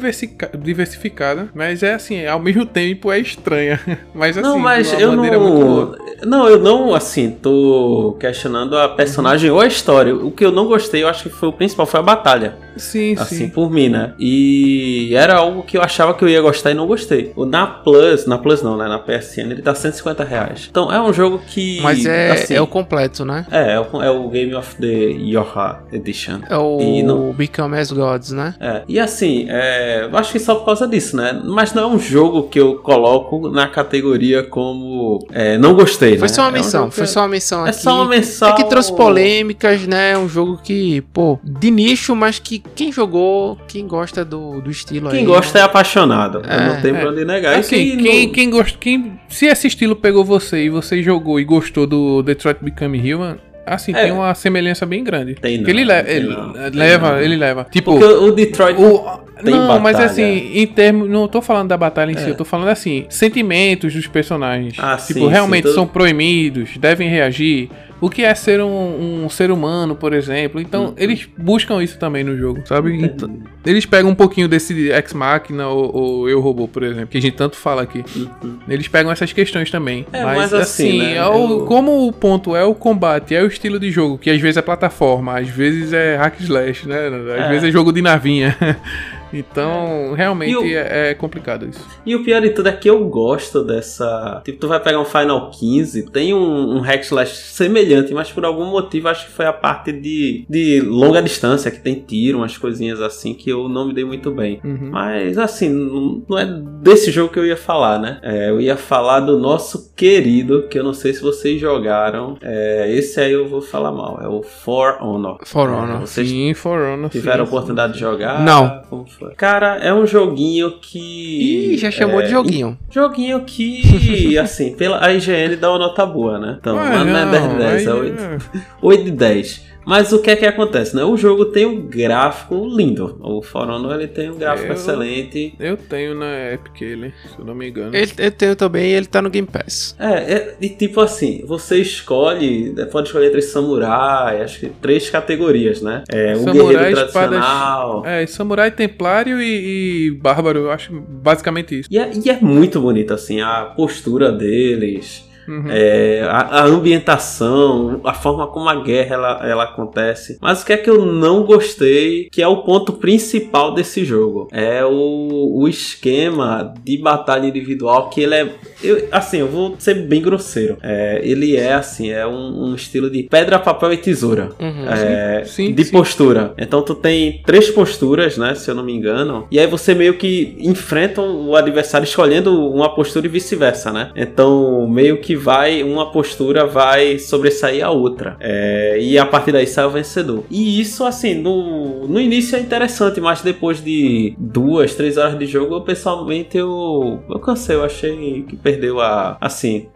diversificada, mas é assim, ao mesmo tempo é estranha. Mas assim, não, mas eu não. Não, eu não, assim, tô questionando a personagem uhum. ou a história. O que eu não gostei, eu acho que foi o principal, foi a batalha. Sim, assim, sim. por mim, né? E era algo que eu achava que eu ia gostar e não gostei. O na Plus, na Plus não, né? Na PSN, ele tá 150 reais. Então é um jogo que. Mas é, assim, é o completo, né? É, é o, é o Game of the Yoha Edition. É o não... Become as Gods, né? É. E assim, é, eu acho que só por causa disso, né? Mas não é um jogo que eu coloco na categoria como é, não gostei. Foi né? só uma menção, é foi só uma menção. É só uma menção. É que trouxe polêmicas, né? É um jogo que, pô, de nicho, mas que quem jogou, quem gosta do, do estilo quem aí. Quem gosta é apaixonado. É, não tem é. pra onde negar. Assim, quem, quem, não... quem, gosta, quem, se esse estilo pegou você e você jogou e gostou do Detroit Become Human, Assim, é. tem uma semelhança bem grande. Tem não, ele, le ele não, leva, não. ele leva. Tipo, Porque o Detroit o, tem não, batalha. mas assim, em termos, não tô falando da batalha em é. si, eu tô falando assim, sentimentos dos personagens. Ah, tipo, sim, realmente sim, tô... são proibidos, devem reagir o que é ser um, um ser humano, por exemplo. Então, uhum. eles buscam isso também no jogo, sabe? Então, eles pegam um pouquinho desse Ex Machina ou, ou Eu Robô, por exemplo, que a gente tanto fala aqui. Uhum. Eles pegam essas questões também. É, mas, mas, assim, assim né? é o, eu... como o ponto é o combate, é o estilo de jogo, que às vezes é plataforma, às vezes é hack slash, né? Às é. vezes é jogo de navinha. Então, é. realmente o... é, é, complicado isso. E o pior de tudo é que eu gosto dessa. Tipo, tu vai pegar um Final 15, tem um, um hack slash semelhante, mas por algum motivo acho que foi a parte de, de longa distância, que tem tiro, umas coisinhas assim, que eu não me dei muito bem. Uhum. Mas, assim, não, não, é desse jogo que eu ia falar, né? É, eu ia falar do nosso querido, que eu não sei se vocês jogaram. É, esse aí eu vou falar mal, é o For Honor. For Honor. Vocês sim, For Honor. Tiveram sim, a oportunidade sim. de jogar? Não. Como Cara, é um joguinho que. Ih, já chamou é, de joguinho. Joguinho que, assim, pela a IGN dá uma nota boa, né? Então, não, não é 10 de 10, é 8, 8 de 10. Mas o que é que acontece, né? O jogo tem um gráfico lindo. O For Honor ele tem um gráfico eu, excelente. Eu tenho na Epic ele, se eu não me engano. Ele, eu tenho também ele tá no Game Pass. É, é, e tipo assim, você escolhe, pode escolher três samurai, acho que três categorias, né? É, o samurai, guerreiro tradicional. Espadas, é, samurai, templário e, e, bárbaro, eu acho basicamente isso. E é, e é muito bonito, assim, a postura deles. Uhum. É, a, a, ambientação, a forma como a guerra ela, ela acontece. Mas o que é que eu não gostei, que é o ponto principal desse jogo, é o, o esquema de batalha individual que ele é, eu, assim, eu vou ser bem grosseiro. É, ele é assim, é um, um, estilo de pedra, papel e tesoura, uhum, é, sim, sim, de sim. postura. Então tu tem três posturas, né, se eu não me engano, e aí você meio que enfrenta o adversário escolhendo uma postura e vice-versa, né? Então meio que vai, uma postura vai sobressair a outra. É, e a partir daí sai o vencedor. E isso, assim, no, no início é interessante, mas depois de duas, três horas de jogo, eu pessoalmente eu, eu cansei, eu achei que perdeu a, assim,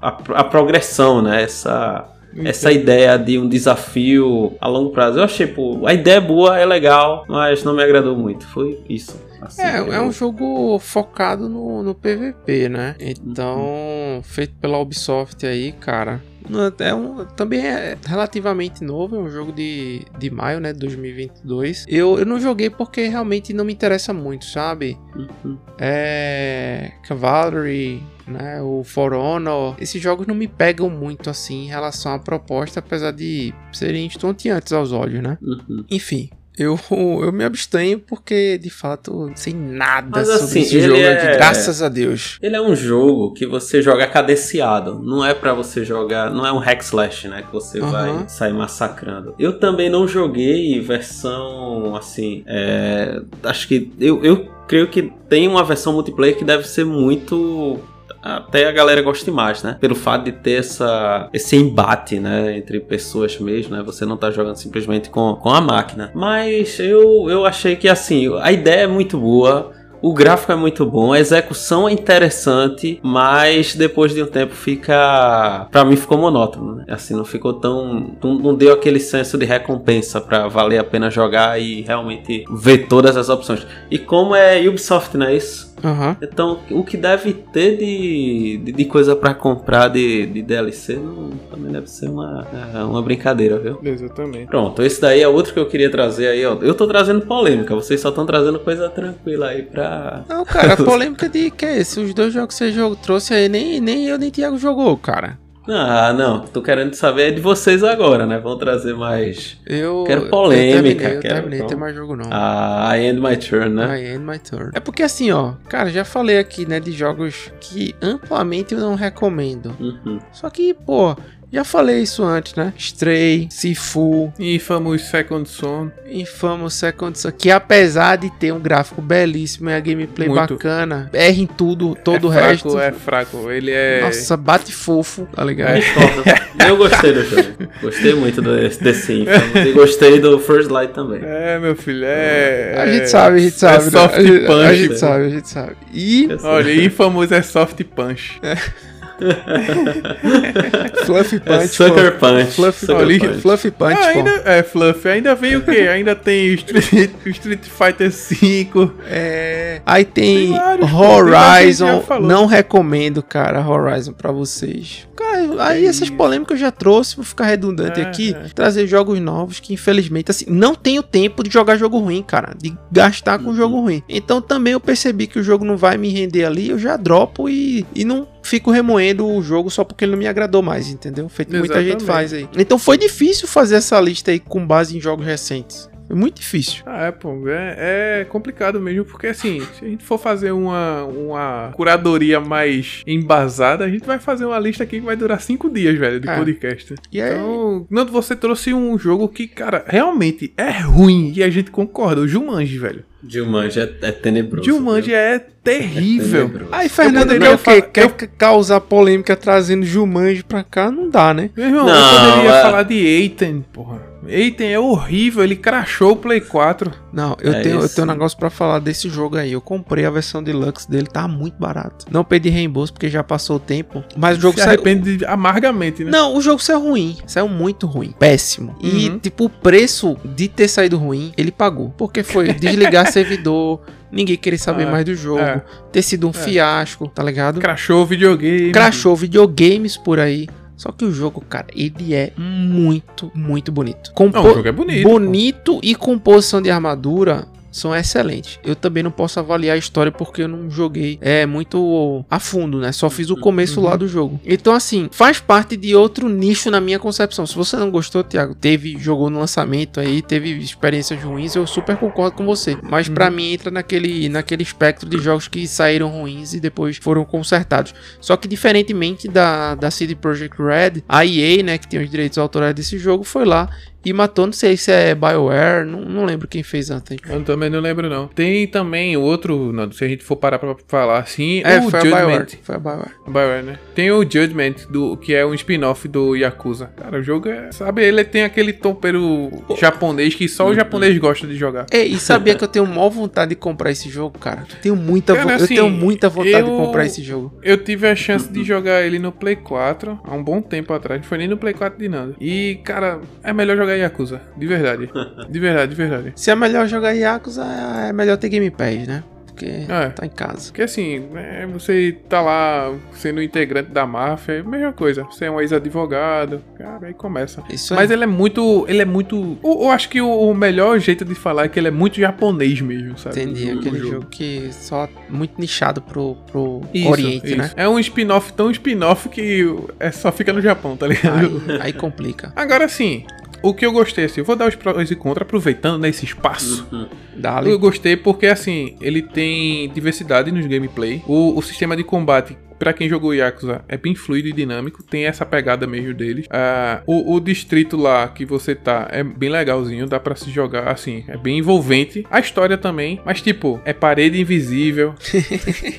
a, a progressão, né? Essa, essa ideia de um desafio a longo prazo. Eu achei, pô, a ideia é boa, é legal, mas não me agradou muito. Foi isso. Assim, é, é um jogo focado no, no PVP, né? Então, uhum. feito pela Ubisoft aí, cara. É um, também é relativamente novo, é um jogo de, de maio, né, 2022. Eu, eu não joguei porque realmente não me interessa muito, sabe? Uhum. É. Cavalry, né, o For Honor. Esses jogos não me pegam muito assim em relação à proposta, apesar de serem estonteantes aos olhos, né? Uhum. Enfim, eu, eu me abstenho porque, de fato, não sei nada Mas, sobre assim, esse jogo é... graças a Deus. Ele é um jogo que você joga cadenciado. Não é para você jogar. Não é um hack slash, né? Que você uhum. vai sair massacrando. Eu também não joguei versão assim. É, acho que. Eu, eu creio que tem uma versão multiplayer que deve ser muito até a galera goste mais, né? Pelo fato de ter essa, esse embate, né? Entre pessoas mesmo, né? Você não tá jogando simplesmente com, com a máquina. Mas eu, eu achei que, assim, a ideia é muito boa. O gráfico é muito bom, a execução é interessante, mas depois de um tempo fica. Pra mim ficou monótono, né? Assim, não ficou tão. Não, deu aquele senso de recompensa para valer a pena jogar e realmente ver todas as opções. E como é Ubisoft, não é isso? Uhum. Então, o que deve ter de, de, de coisa para comprar de, de DLC não, também deve ser uma, é, uma brincadeira, viu? Exatamente. Pronto, esse daí é outro que eu queria trazer aí, ó. Eu tô trazendo polêmica, vocês só estão trazendo coisa tranquila aí pra. Não, cara, a polêmica de que é esse? Os dois jogos que você jogou, trouxe aí, nem, nem eu nem Thiago jogou, cara. Ah, não. Tô querendo saber de vocês agora, né? Vão trazer mais. Eu. Quero polêmica. Eu terminei, eu quero... terminei, tem mais jogo não. Ah, I end my turn, né? I end my turn. É porque assim, ó, cara, já falei aqui, né, de jogos que amplamente eu não recomendo. Uhum. Só que, pô, já falei isso antes, né? Stray, Sifu, Infamous Second Son. Infamous Second Son, que apesar de ter um gráfico belíssimo e a gameplay Muito. bacana, erra em tudo, todo é o resto. fraco, É fraco, ele é. Nossa, bate fofo, tá ligado? Conta. Eu gostei do jogo. Gostei muito desse, desse Infamous. E gostei do First Light também. É, meu filho, é. A é- gente sabe, a gente sabe. É né? soft a, gente, punch. a gente sabe, a gente sabe. E. Olha, Infamous é soft punch. Fluffy É Punch. Sucker pô. Punch. Fluffy, Sucker olha, Punch. Fluffy Punch, Ah, ainda, é, Fluff. Ainda vem o quê? Ainda tem Street, Street Fighter V. É... Aí tem, Tem vários, pô. Horizon. Tem não recomendo, cara, Horizon pra vocês. Cara, aí essas polêmicas eu já trouxe, vou ficar redundante É, aqui. é. Trazer jogos novos que, infelizmente, assim, não tenho tempo de jogar jogo ruim, cara. De gastar Uhum. com jogo ruim. Então também eu percebi que o jogo não vai me render ali, eu já dropo e, e não fico remoendo o jogo só porque ele não me agradou mais, entendeu? Feito muita gente Exatamente. faz aí. Então foi difícil fazer essa lista aí com base em jogos recentes. Foi muito difícil. Ah, é, pô, é, é complicado mesmo, porque assim, se a gente for fazer uma, uma curadoria mais embasada, a gente vai fazer uma lista aqui que vai durar cinco dias, velho, de É. podcast. E aí, Então, Nando, você trouxe um jogo que, cara, realmente é ruim e a gente concorda, o Jumanji, velho. Jumanji é, é tenebroso. Viu? é terrível. tenebroso. Aí, Fernando, ele é o quê? Quer ca- causar polêmica trazendo Jumanji pra cá? Não dá, né? Meu irmão, Não, eu poderia é- falar de Eiten, porra. Eiten é horrível, ele crashou o Play 4. Não, eu, É tenho, eu tenho um negócio pra falar desse jogo aí. Eu comprei a versão deluxe dele, tá muito barato. Não pedi reembolso porque já passou o tempo. Mas o jogo Se saiu. arrepende amargamente, né? Não, o jogo saiu ruim. Saiu muito ruim. Péssimo. E, Uhum. tipo, o preço de ter saído ruim, ele pagou. Porque foi desligar servidor, ninguém querer saber Ah, mais do jogo, é. ter sido um fiasco, tá ligado? Crashou o videogame. crashou videogames por aí. Só que o jogo, cara, ele é muito, muito bonito. Compo Não, o jogo é bonito. bonito e composição de armadura são excelentes. Eu também não posso avaliar a história porque eu não joguei é muito a fundo, né? Só fiz o começo Uhum. lá do jogo. Então assim, faz parte de outro nicho na minha concepção. Se você não gostou, Thiago, teve jogou no lançamento aí, teve experiências ruins, eu super concordo com você. Mas pra Uhum. mim entra naquele naquele espectro de jogos que saíram ruins e depois foram consertados. Só que diferentemente da da CD Projekt Red, a EA, né, que tem os direitos autorais desse jogo, foi lá e matou, não sei se é BioWare, não, não lembro quem fez antes. Eu também não lembro, não. Tem também outro, Nando, se a gente for parar pra falar assim, É, o foi a Judgment. BioWare. Foi a BioWare. BioWare, né? Tem o Judgment, do, que é um spin-off do Yakuza. Cara, o jogo é. Sabe, ele tem aquele tompeiro japonês que só o japonês gosta de jogar. É, e sabia que eu tenho maior vontade de comprar esse jogo, cara? Eu tenho muita, Cara, vo- eu assim, tenho muita vontade eu- de comprar esse jogo. Eu tive a chance de jogar ele no Play 4 há um bom tempo atrás. Não foi nem no Play 4 de nada. E, cara, é melhor jogar Yakuza. De verdade. De verdade, de verdade. Se é melhor jogar Yakuza, é melhor ter Game Pass, né? Porque É. tá em casa. Porque assim, é, você tá lá sendo integrante da máfia, é a mesma coisa. Você é um ex-advogado, cara, aí começa. Isso Mas aí. ele é muito. Ele é muito. Eu, eu acho que o, o melhor jeito de falar é que ele é muito japonês mesmo, sabe? Entendi, O- o aquele jogo. que só muito nichado pro, pro Isso, Oriente, isso. né? É um spin-off tão spin-off que é, só fica no Japão, tá ligado? Aí, aí complica. Agora sim, o que eu gostei, assim, eu vou dar os prós e contras aproveitando nesse espaço. Uhum. Dali. Eu gostei porque, assim, ele tem diversidade nos gameplay. O, o sistema de combate, pra quem jogou Yakuza, é bem fluido e dinâmico. Tem essa pegada mesmo deles. Ah, o, o distrito lá que você tá é bem legalzinho. Dá pra se jogar, assim, é bem envolvente. A história também. Mas, tipo, é parede invisível.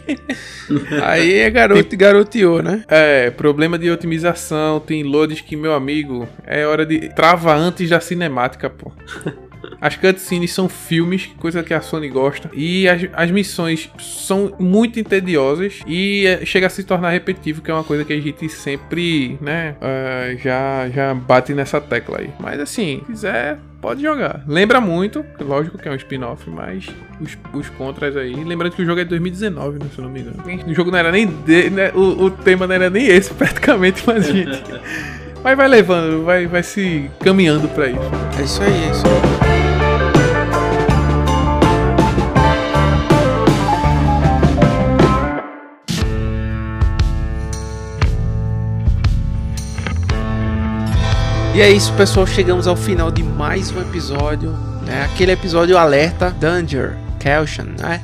Aí é garoto, garoteou, né? É, problema de otimização. Tem loads que, meu amigo, é hora de. Trava antes da cinemática, pô. As cutscenes são filmes, coisa que a Sony gosta. E as, as missões são muito entediosas e é, chega a se tornar repetitivo, que é uma coisa que a gente sempre, né, uh, já, já bate nessa tecla aí. Mas assim, se quiser, pode jogar. Lembra muito, lógico que é um spin-off, mas os, os contras aí. Lembrando que o jogo é de 2019, né, se eu não me engano. O jogo não era nem. De, né, o, o tema não era nem esse, praticamente, mas gente. Mas vai levando, vai, vai se caminhando para isso. É isso aí, é isso aí. E é isso, pessoal. Chegamos ao final de mais um episódio. Né? Aquele episódio alerta Danger. Caution, né?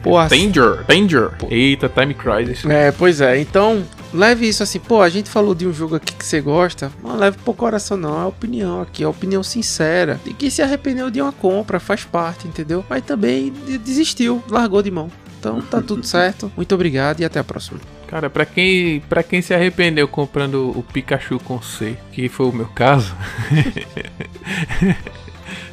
Porra, danger, danger. Pô. Eita, Time Crisis. É, pois é. Então, leve isso assim, pô, a gente falou de um jogo aqui que você gosta, não leve pro coração não, é opinião aqui, é opinião sincera. De que se arrependeu de uma compra, faz parte, entendeu? Mas também desistiu, largou de mão. Então tá tudo certo. Muito obrigado e até a próxima. Cara, pra quem, pra quem se arrependeu comprando o Pikachu com C, que foi o meu caso.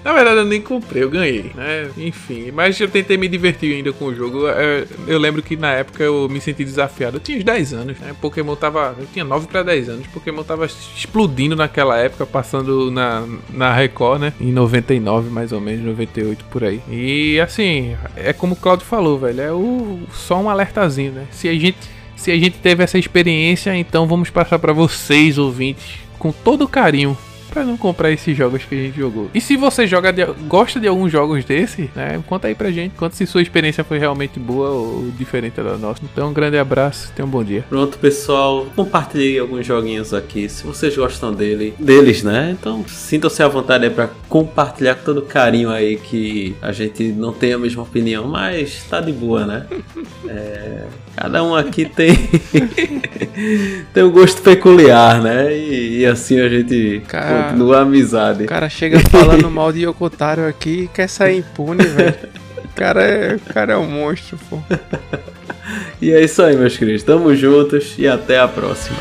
Na verdade, eu nem comprei, eu ganhei, né? Enfim, mas eu tentei me divertir ainda com o jogo. Eu, eu lembro que na época eu me senti desafiado. Eu tinha uns 10 anos, né? Pokémon tava. Eu tinha 9 para 10 anos. Pokémon tava explodindo naquela época, passando na, na Record, né? Em 99, mais ou menos, 98 por aí. E assim, é como o Claudio falou, velho. É o, só um alertazinho, né? Se a gente se a gente teve essa experiência, então vamos passar para vocês, ouvintes, com todo carinho, para não comprar esses jogos que a gente jogou. E se você joga de, gosta de alguns jogos desse, né, conta aí pra gente, conta se sua experiência foi realmente boa ou diferente da nossa. Então, um grande abraço, tenha um bom dia. Pronto, pessoal, compartilhei alguns joguinhos aqui, se vocês gostam dele, deles, né? Então, sintam-se à vontade aí para compartilhar com todo carinho aí que a gente não tem a mesma opinião, mas tá de boa, né? É, cada um aqui tem tem um gosto peculiar, né? E, e assim a gente Cara Continua a amizade. O cara chega falando mal de Yokotaro aqui e quer sair impune, velho. O cara, é, o cara é um monstro, pô. e é isso aí, meus queridos. Tamo juntos e até a próxima.